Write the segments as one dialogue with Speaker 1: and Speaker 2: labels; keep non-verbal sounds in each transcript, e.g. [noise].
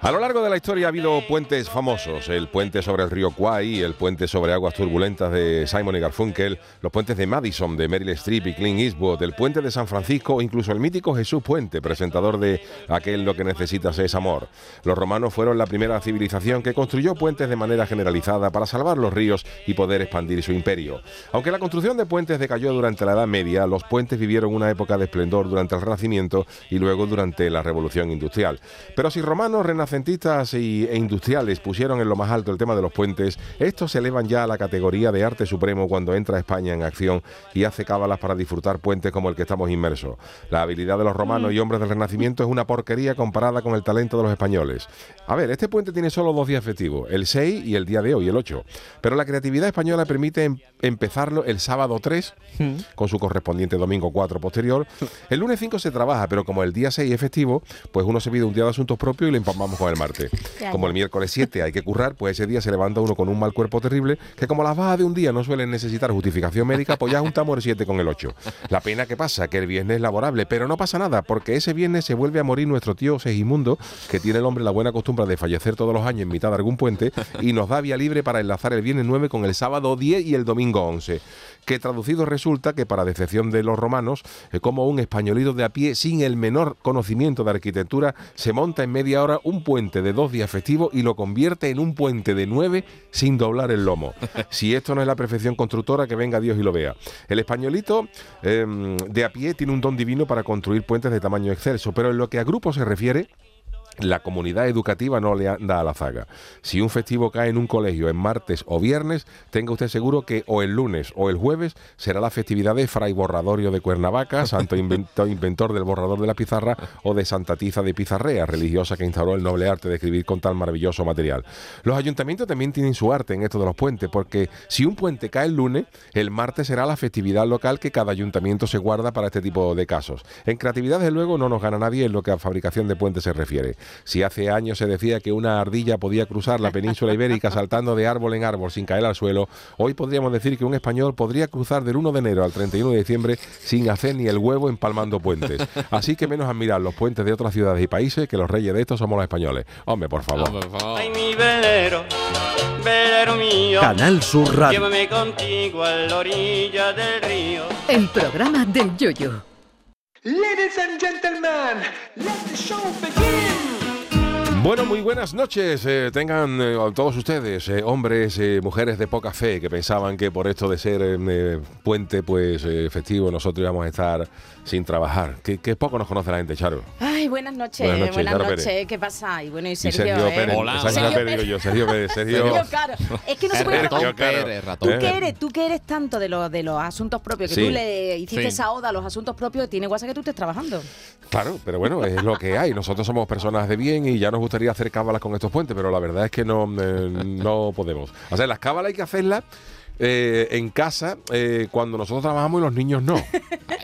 Speaker 1: A lo largo de la historia ha habido puentes famosos, el puente sobre el río Kwai, el puente sobre aguas turbulentas de Simon y Garfunkel, los puentes de Madison de Meryl Streep y Clint Eastwood, el puente de San Francisco o incluso el mítico Jesús Puente, presentador de aquel Lo que necesitas es amor. Los romanos fueron la primera civilización que construyó puentes de manera generalizada para salvar los ríos y poder expandir su imperio. Aunque la construcción de puentes decayó durante la Edad Media, los puentes vivieron una época de esplendor durante el Renacimiento y luego durante la Revolución Industrial. Pero si romanos renacentistas e industriales pusieron en lo más alto el tema de los puentes, estos se elevan ya a la categoría de arte supremo cuando entra España en acción y hace cábalas para disfrutar puentes como el que estamos inmersos. La habilidad de los romanos y hombres del Renacimiento es una porquería comparada con el talento de los españoles. A ver, este puente tiene solo dos días festivos, el 6 y el día de hoy, el 8. Pero la creatividad española permite em- empezarlo el sábado 3, con su correspondiente domingo 4 posterior. [laughs] El lunes 5 se trabaja, pero como el día 6 es festivo, pues uno se pide un día de asuntos propios y le empalmamos el martes. Como el miércoles 7 hay que currar, pues ese día se levanta uno con un mal cuerpo terrible, que como las bajas de un día no suelen necesitar justificación médica, pues ya juntamos el 7 con el 8. La pena que pasa, que el viernes es laborable, pero no pasa nada, porque ese viernes se vuelve a morir nuestro tío Segimundo, que tiene el hombre la buena costumbre de fallecer todos los años en mitad de algún puente, y nos da vía libre para enlazar el viernes 9 con el sábado 10 y el domingo 11. Que traducido resulta que, para decepción de los romanos, eh, como un españolito de a pie sin el menor conocimiento de arquitectura se monta en media hora un puente de dos días festivos y lo convierte en un puente de nueve sin doblar el lomo. [laughs] Si esto no es la perfección constructora, que venga Dios y lo vea. El españolito eh, de a pie tiene un don divino para construir puentes de tamaño excelso, pero en lo que a grupo se refiere, la comunidad educativa no le anda a la zaga. Si un festivo cae en un colegio en martes o viernes, tenga usted seguro que o el lunes o el jueves será la festividad de Fray Borradorio de Cuernavaca, [laughs] santo invento- inventor del borrador de la pizarra, o de Santa Tiza de Pizarrea, religiosa que instauró el noble arte de escribir con tal maravilloso material. Los ayuntamientos también tienen su arte en esto de los puentes, porque si un puente cae el lunes, el martes será la festividad local que cada ayuntamiento se guarda para este tipo de casos. En creatividad, desde luego, no nos gana nadie en lo que a fabricación de puentes se refiere. Si hace años se decía que una ardilla podía cruzar la península ibérica saltando de árbol en árbol sin caer al suelo, hoy podríamos decir que un español podría cruzar del 1 de enero al 31 de diciembre sin hacer ni el huevo empalmando puentes. Así que menos admirar los puentes de otras ciudades y países que los reyes de estos somos los españoles. Hombre, por favor.
Speaker 2: Ay, mi velero, velero mío.
Speaker 3: Canal Sur Radio.
Speaker 2: Llévame contigo a la orilla del río.
Speaker 3: El programa del Yoyo.
Speaker 4: Ladies and gentlemen, let the show begin.
Speaker 1: Bueno, muy buenas noches. eh, tengan eh, todos ustedes, eh, hombres, eh, mujeres de poca fe, que pensaban que por esto de ser eh, puente pues eh, festivo nosotros íbamos a estar sin trabajar. Que, que poco nos conoce la gente, Charo.
Speaker 5: Ay, buenas noches,
Speaker 1: Buenas
Speaker 5: buenas
Speaker 1: noches,
Speaker 5: noches.
Speaker 1: Charo Pérez.
Speaker 5: ¿Qué pasa? Y bueno, y
Speaker 1: Y
Speaker 5: Sergio,
Speaker 1: Sergio
Speaker 5: ¿eh?
Speaker 1: Pérez.
Speaker 6: Hola.
Speaker 1: Sergio
Speaker 5: Sergio
Speaker 1: Pérez, yo, Sergio Pérez, Sergio.
Speaker 5: Sergio, claro. Es que no se puede
Speaker 1: Sergio.
Speaker 6: Pérez,
Speaker 5: Tú
Speaker 6: ratón.
Speaker 1: Eh.
Speaker 5: que eres, tú que eres tanto de los de los asuntos propios, que
Speaker 1: Sí.
Speaker 5: tú le hiciste
Speaker 6: Sí.
Speaker 5: esa oda a los asuntos propios, tiene guasa que tú estés trabajando.
Speaker 1: Claro, pero bueno, es lo que hay. Nosotros somos personas de bien y ya nos gustaría hacer cábalas con estos puentes, pero la verdad es que no, eh, [laughs] no podemos. O sea, las cábalas hay que hacerlas eh, en casa eh, cuando nosotros trabajamos y los niños no. [laughs]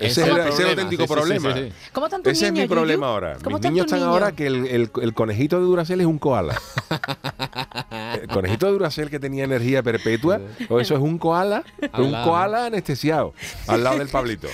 Speaker 1: Ese es,
Speaker 6: el
Speaker 1: el, ese es el
Speaker 6: problema.
Speaker 1: auténtico
Speaker 6: Sí, sí, sí,
Speaker 1: problema.
Speaker 6: sí, sí.
Speaker 5: ¿Cómo están tus
Speaker 1: Ese es mi problema
Speaker 5: Yuyu?
Speaker 1: ahora.
Speaker 5: ¿Cómo
Speaker 1: Mis niños están ahora que el, el- el conejito de Duracell es un koala. [laughs] el conejito de Duracell que tenía energía perpetua, o eso es un koala,
Speaker 6: Al
Speaker 1: un koala anestesiado, al lado del Pablito.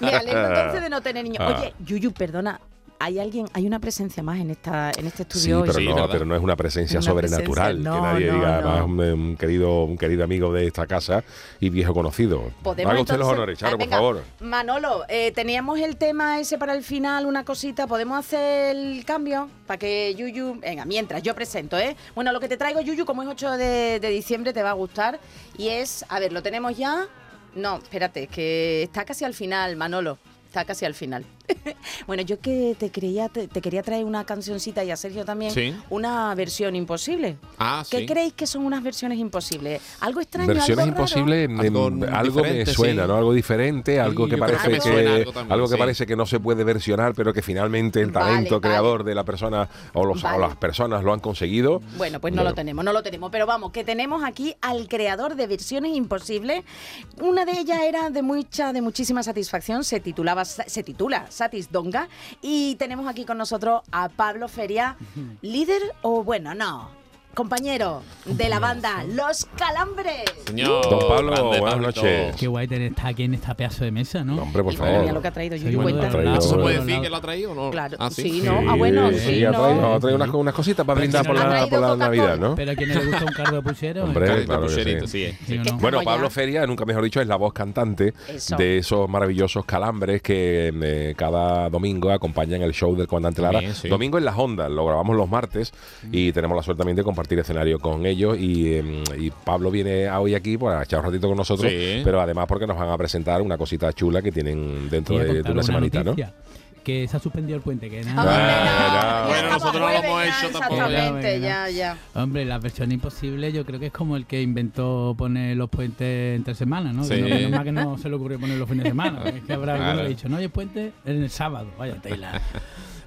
Speaker 5: Me alegro entonces de no tener niños.
Speaker 1: Ah.
Speaker 5: Oye, Yuyu, perdona, hay alguien, hay una presencia más en esta en este
Speaker 1: Sí,
Speaker 5: estudio hoy.
Speaker 1: pero,
Speaker 6: Sí,
Speaker 1: no, pero no es una presencia
Speaker 5: Una
Speaker 1: sobrenatural.
Speaker 5: presencia,
Speaker 1: que
Speaker 5: no,
Speaker 1: nadie
Speaker 5: no,
Speaker 1: diga,
Speaker 5: no.
Speaker 1: además, un, un querido, un querido amigo de esta casa y viejo conocido.
Speaker 5: Podemos
Speaker 1: Haga usted los honores, Charo,
Speaker 5: Ah,
Speaker 1: por favor.
Speaker 5: Manolo, eh, teníamos el tema ese para el final, una cosita. ¿Podemos hacer el cambio? Para que Yuyu. Venga, mientras yo presento, ¿eh? Bueno, lo que te traigo, Yuyu, como es 8 de, de diciembre, te va a gustar. Y es. A ver, ¿lo tenemos ya? No, espérate, que está casi al final, Manolo. Está casi al final. [laughs] Bueno, yo que te quería, te, te quería traer una cancioncita y a Sergio también,
Speaker 6: Sí.
Speaker 5: una versión imposible.
Speaker 6: Ah,
Speaker 5: ¿Qué
Speaker 6: sí.
Speaker 5: creéis que son unas versiones imposibles? ¿Algo extraño?
Speaker 1: Versiones
Speaker 5: algo
Speaker 1: imposibles, mm,
Speaker 6: Algo
Speaker 1: algo, me suena,
Speaker 6: sí.
Speaker 1: ¿no? Algo diferente, algo que parece
Speaker 6: que algo también,
Speaker 1: algo que
Speaker 6: sí.
Speaker 1: parece que no se puede versionar, pero que finalmente el talento
Speaker 5: vale.
Speaker 1: creador de la persona o, los, o
Speaker 5: Vale.
Speaker 1: las personas lo han conseguido.
Speaker 5: Bueno, pues no
Speaker 1: Bueno.
Speaker 5: lo tenemos, no lo tenemos. Pero vamos, que tenemos aquí al creador de versiones imposibles. Una de ellas era de mucha, de muchísima satisfacción. Se titulaba, se titula Satis Donga. Y tenemos aquí con nosotros a Pablo Feria, líder o bueno, no. Compañero de la banda Los Calambres.
Speaker 6: Señor.
Speaker 1: Don Pablo,
Speaker 6: grande,
Speaker 1: buenas noches.
Speaker 7: Qué guay tener estar aquí en esta pedazo de mesa, ¿no?
Speaker 1: Hombre, por
Speaker 5: Y madre mía, lo
Speaker 1: favor.
Speaker 5: que ha traído Yuyu,
Speaker 7: bueno de
Speaker 5: cuenta.
Speaker 1: ha traído-
Speaker 6: ¿Eso se puede
Speaker 1: Bueno,
Speaker 6: decir que lo ha traído o no?
Speaker 5: Claro,
Speaker 6: Ah,
Speaker 5: sí, ¿no? Ah, bueno, sí,
Speaker 1: sí, ha
Speaker 5: ¿no?
Speaker 1: traído, ha traído unas, unas cositas para brindar por
Speaker 7: Ha
Speaker 1: la, por la. Navidad, ¿no?
Speaker 7: Pero a quien no le gusta un cargo de puchero.
Speaker 1: Hombre, claro que sí.
Speaker 6: sí. eh.
Speaker 7: Sí, ¿o no?
Speaker 1: Bueno, Pablo
Speaker 5: ya.
Speaker 1: Feria, nunca mejor dicho, es la voz cantante
Speaker 5: Eso.
Speaker 1: de esos maravillosos calambres que eh, cada domingo acompañan el show del comandante Lara.
Speaker 6: Sí.
Speaker 1: Domingo en las ondas, lo grabamos los martes y tenemos la suerte también de compartir escenario con ellos. Y, eh, y Pablo viene a hoy aquí pues, a echar un ratito con nosotros,
Speaker 6: Sí.
Speaker 1: pero además porque nos van a presentar una cosita chula que tienen dentro de, de
Speaker 7: contar
Speaker 1: una semanita, ¿no?
Speaker 7: noticia, Que se ha suspendido el puente, que
Speaker 5: Hombre,
Speaker 7: nada.
Speaker 5: no,
Speaker 1: Bueno,
Speaker 6: nosotros no lo hemos hecho tampoco.
Speaker 5: Exactamente,
Speaker 7: Ya,
Speaker 5: ya, ya.
Speaker 7: Hombre, la versión imposible yo creo que es como el que inventó poner los puentes entre semanas, ¿no?
Speaker 6: Sí.
Speaker 7: Que no, menos mal que no se le ocurrió poner los fines de semana. Es que habrá alguno
Speaker 6: Claro.
Speaker 7: que ha dicho, no, hay puente en el sábado. Vaya tela.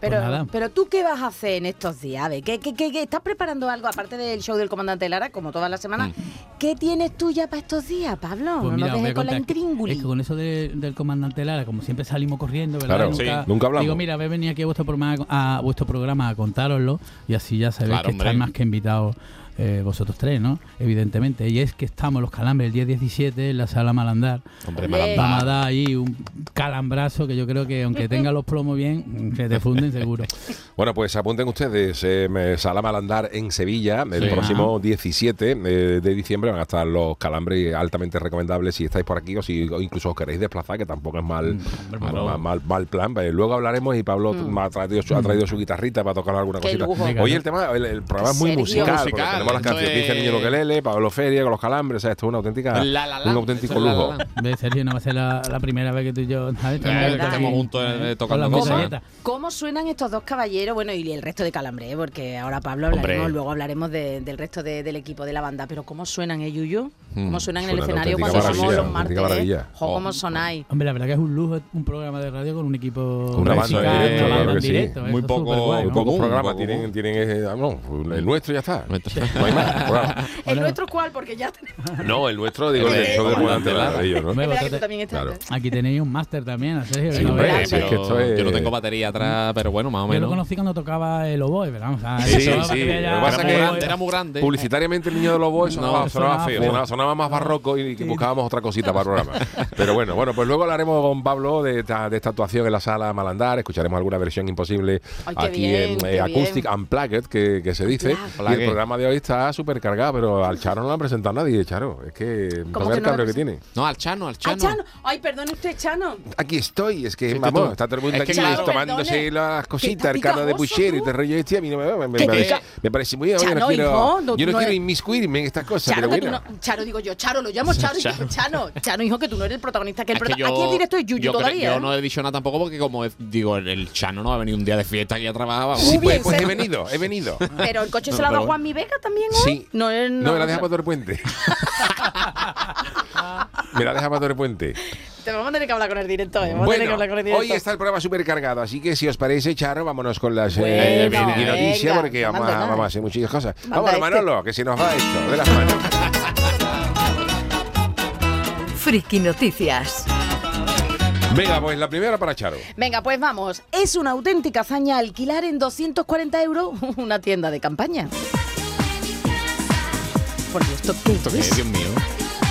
Speaker 5: Pero,
Speaker 7: Pues nada.
Speaker 5: pero tú qué vas a hacer en estos días? A ver, ¿qué, qué, qué- qué- estás preparando algo aparte del show del comandante Lara, como todas las semanas? ¿Qué tienes tú ya para estos días, Pablo?
Speaker 7: Pues
Speaker 5: no
Speaker 7: mira,
Speaker 5: nos
Speaker 7: os voy
Speaker 5: dejes
Speaker 7: a
Speaker 5: con la intrínguli.
Speaker 7: Es que con eso de- del comandante Lara, como siempre salimos corriendo, ¿verdad?
Speaker 1: Claro,
Speaker 6: sí,
Speaker 1: nunca hablamos.
Speaker 7: Digo, mira, habéis venido aquí a vuestro programa a, vuestro programa a contároslo y así ya sabéis
Speaker 6: Claro,
Speaker 7: que
Speaker 6: hombre.
Speaker 7: estáis más que invitados eh, vosotros tres, ¿no? Evidentemente. Y es que estamos los calambres el día 17 en la sala Malandar.
Speaker 6: Hombre. Malandar.
Speaker 7: Vamos a dar ahí un calambrazo que yo creo que aunque tenga los plomos bien, se te funden seguro. [laughs]
Speaker 1: Bueno, pues apunten ustedes, eh, Sala Malandar en Sevilla, el
Speaker 6: Sí.
Speaker 1: próximo 17 eh, de diciembre van a estar los calambres altamente recomendables si estáis por aquí o si o incluso os queréis desplazar, que tampoco es mal, mal,
Speaker 6: claro.
Speaker 1: mal- mal plan. Eh, Luego hablaremos y Pablo me ha, traído, su- ha traído su guitarrita para tocar alguna
Speaker 5: Mm. Qué
Speaker 1: cosita.
Speaker 5: lujo.
Speaker 1: Hoy el tema, el, el programa es muy musical,
Speaker 6: Musical,
Speaker 1: tenemos las canciones,
Speaker 6: es-
Speaker 1: 15 niños lo que lele, Pablo Feria con los calambres, o sea, esto es una auténtica,
Speaker 6: La, la, la.
Speaker 1: un auténtico lujo.
Speaker 6: la.
Speaker 7: Ve, Sergio, no va a ser la, la primera vez que tú y yo ¿sabes?
Speaker 6: Eh,
Speaker 7: aquí,
Speaker 6: juntos, eh,
Speaker 7: ¿eh?
Speaker 6: tocando cosas.
Speaker 7: metralletas.
Speaker 5: ¿Cómo suenan estos dos caballeros? Bueno, y el resto de Calambre, porque ahora Pablo hablaremos,
Speaker 6: Hombre.
Speaker 5: luego hablaremos de- del resto de- del equipo de la banda. Pero ¿cómo suenan, eh, Yuyu? ¿Cómo
Speaker 6: Mm,
Speaker 5: suenan en el escenario cuando somos los martes? eh?
Speaker 1: maravilla.
Speaker 5: Jo, ¿Cómo
Speaker 6: Oh.
Speaker 5: sonáis?
Speaker 7: Hombre, la verdad que es un lujo un programa de radio con un equipo
Speaker 1: Una banda directo, claro que sí.
Speaker 6: Muy poco-
Speaker 1: pocos programas tienen, tienen el nuestro ya está. No hay más. programa. [laughs]
Speaker 5: ¿El nuestro cuál? Porque ya tenemos...
Speaker 1: No, el nuestro, digo, el del show del de.
Speaker 7: Aquí tenéis un máster también, Sergio.
Speaker 1: Sí,
Speaker 7: que no
Speaker 1: hombre,
Speaker 7: veas.
Speaker 1: sí, es que esto es-
Speaker 6: Yo no tengo batería atrás, pero bueno, más o
Speaker 7: Yo lo
Speaker 6: menos.
Speaker 7: conocí cuando tocaba el oboe, ¿verdad? O sea,
Speaker 1: Sí, sí, lo que pasa
Speaker 6: Era
Speaker 1: que
Speaker 6: grande, era muy grande.
Speaker 1: Publicitariamente el niño de los boys sonaba,
Speaker 7: No,
Speaker 1: sonaba
Speaker 7: sonaba
Speaker 1: feo,
Speaker 7: feo.
Speaker 1: sonaba, sonaba más barroco y, que buscábamos otra cosita para el programa. Pero bueno, bueno, pues luego hablaremos con Pablo de esta, de esta actuación en la sala Malandar, escucharemos alguna versión imposible
Speaker 5: Ay,
Speaker 1: aquí
Speaker 5: bien,
Speaker 1: en eh, Acoustic
Speaker 5: bien.
Speaker 1: Unplugged, que, que se dice. Y el programa de hoy está súper cargado, pero al Charo no lo han presentado nadie, Charo. Es que
Speaker 5: ¿Cómo que
Speaker 1: el
Speaker 5: no
Speaker 1: que tiene.
Speaker 6: No, al Chano, al
Speaker 5: ¡Ah,
Speaker 6: Chano.
Speaker 5: Chano! ¡Ay, perdón usted, Chano!
Speaker 1: Aquí estoy, es que
Speaker 6: Sí,
Speaker 1: vamos,
Speaker 6: tú-
Speaker 1: está todo el mundo
Speaker 6: es que
Speaker 1: aquí
Speaker 6: claro,
Speaker 1: tomándose
Speaker 5: perdone,
Speaker 1: las cositas, el carne de puchero y te rollo este, a mí no me, me, me me parece muy... Yo
Speaker 5: Chano,
Speaker 1: no quiero,
Speaker 5: hijo, no-
Speaker 1: yo no
Speaker 5: no
Speaker 1: quiero inmiscuirme en estas cosas,
Speaker 5: Charo,
Speaker 1: pero
Speaker 5: que tú
Speaker 1: bueno.
Speaker 5: no, Charo, digo yo, Charo, lo llamo Charo,
Speaker 6: Charo.
Speaker 5: Chano, Chano, hijo, que tú no eres el protagonista, que el prota- aquí el director es Yuyu
Speaker 6: yo,
Speaker 5: todavía.
Speaker 6: yo
Speaker 5: ¿eh?
Speaker 6: no he dicho nada tampoco porque como digo, el, Chano no va a venir un día de fiesta aquí a trabajar. vamos.
Speaker 1: Sí, pues,
Speaker 5: bien,
Speaker 1: pues he venido, he venido.
Speaker 5: Pero el coche se lo ha dado Juan Mi Vega también hoy.
Speaker 1: Sí.
Speaker 5: No,
Speaker 1: me la deja para todo el puente. [laughs] me la deja para todo el puente.
Speaker 5: Te vamos a tener que hablar con el director. ¿eh? Vamos a tener que
Speaker 1: Bueno,
Speaker 5: hablar con el director.
Speaker 1: hoy está el programa súper cargado, así que si os parece, Charo, vámonos con las
Speaker 5: Bueno,
Speaker 1: eh, friki noticias, porque vamos
Speaker 5: manda
Speaker 1: a,
Speaker 5: nada.
Speaker 1: vamos a hacer muchas cosas. Vámonos,
Speaker 5: este.
Speaker 1: Manolo, que se nos va esto de las manos. [laughs]
Speaker 3: Friki Noticias.
Speaker 1: Venga, pues la primera para Charo.
Speaker 5: Venga, pues vamos. Es una auténtica hazaña alquilar en 240 euros [laughs] una tienda de campaña. Por Dios, ¿esto qué
Speaker 6: Esto es? Dios mío.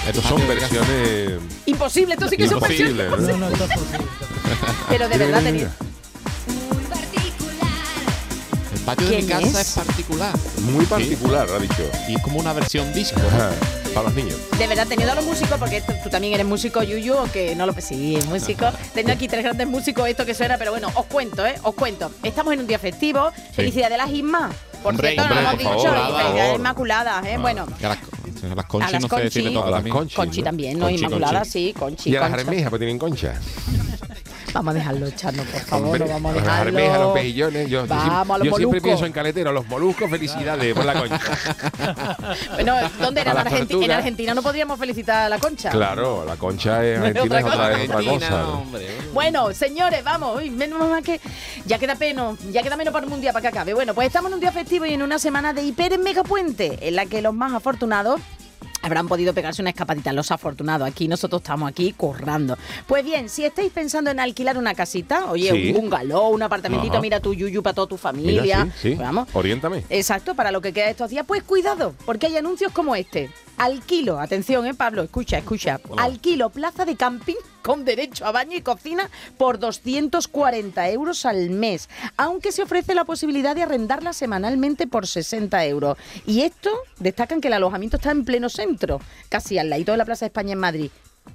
Speaker 1: Estos son versiones
Speaker 5: Imposible, esto sí que es
Speaker 1: imposibles,
Speaker 5: imposible.
Speaker 1: ¿no?
Speaker 7: No, no, esto es posible.
Speaker 5: Pero de verdad tenéis.
Speaker 6: El patio de mi
Speaker 5: ¿Quién
Speaker 6: casa
Speaker 5: es?
Speaker 6: es, particular.
Speaker 1: Muy particular, ha dicho.
Speaker 6: Y es como una versión disco.
Speaker 1: Ajá, para los niños.
Speaker 5: De verdad, teniendo a los músicos, porque esto- tú también eres músico, Yuyu, o que no lo sí, es músico. Tengo aquí tres grandes músicos, esto que suena, pero bueno, os cuento, ¿eh? Os cuento. Estamos en un día festivo. Felicidad de las Ismas. Por
Speaker 6: Hombre,
Speaker 5: cierto,
Speaker 6: hombre,
Speaker 5: no hemos dicho.
Speaker 6: por
Speaker 5: felicidades
Speaker 1: favor.
Speaker 5: Inmaculadas, ¿eh? Bueno,
Speaker 6: a las, a las conchis
Speaker 5: las
Speaker 6: no sé si le
Speaker 5: Conchi.
Speaker 6: toca
Speaker 1: A las
Speaker 6: también.
Speaker 1: Conchi.
Speaker 5: También, ¿no?
Speaker 6: Conchi,
Speaker 5: Inmaculada,
Speaker 6: Conchi.
Speaker 5: sí, Conchi.
Speaker 1: Y a las armejas, pues tienen concha.
Speaker 5: Vamos a dejarlo, Chano, por favor,
Speaker 1: Hombre,
Speaker 5: no vamos a
Speaker 1: las
Speaker 5: dejarlo.
Speaker 1: armejas, los pejillones. Yo, yo
Speaker 5: Vamos,
Speaker 1: siempre,
Speaker 5: a los
Speaker 1: yo siempre pienso en caletero. Los moluscos, felicidades por la concha. [laughs]
Speaker 5: Bueno, ¿dónde era?
Speaker 1: A
Speaker 5: En, Argenti- en Argentina no podríamos felicitar a la concha.
Speaker 1: Claro, la concha [laughs] es argentina, es
Speaker 5: otra
Speaker 1: otra,
Speaker 5: cosa.
Speaker 1: es otra
Speaker 6: Argentina,
Speaker 1: cosa. ¿no?
Speaker 6: hombre.
Speaker 5: Bueno, señores, vamos, uy, menos mal que ya queda menos, ya queda menos para un día para que acabe. Bueno, pues estamos en un día festivo y en una semana de hiper mega puente, en la que los más afortunados habrán podido pegarse una escapadita. Los afortunados, aquí nosotros estamos aquí currando. Pues bien, si estáis pensando en alquilar una casita, oye,
Speaker 1: Sí.
Speaker 5: un bungalow, un apartamentito,
Speaker 1: Ajá.
Speaker 5: mira tu yuyu para toda tu
Speaker 1: Mira,
Speaker 5: familia.
Speaker 1: sí, sí.
Speaker 5: Vamos.
Speaker 1: Oriéntame.
Speaker 5: Exacto, para lo que queda estos días, pues cuidado, porque hay anuncios como este. Alquilo, atención, eh, Pablo, escucha, escucha. Alquilo plaza de camping con derecho a baño y cocina por 240 euros al mes, aunque se ofrece la posibilidad de arrendarla semanalmente por 60 euros. Y esto, destacan que el alojamiento está en pleno centro, casi al ladito de la Plaza de España en Madrid.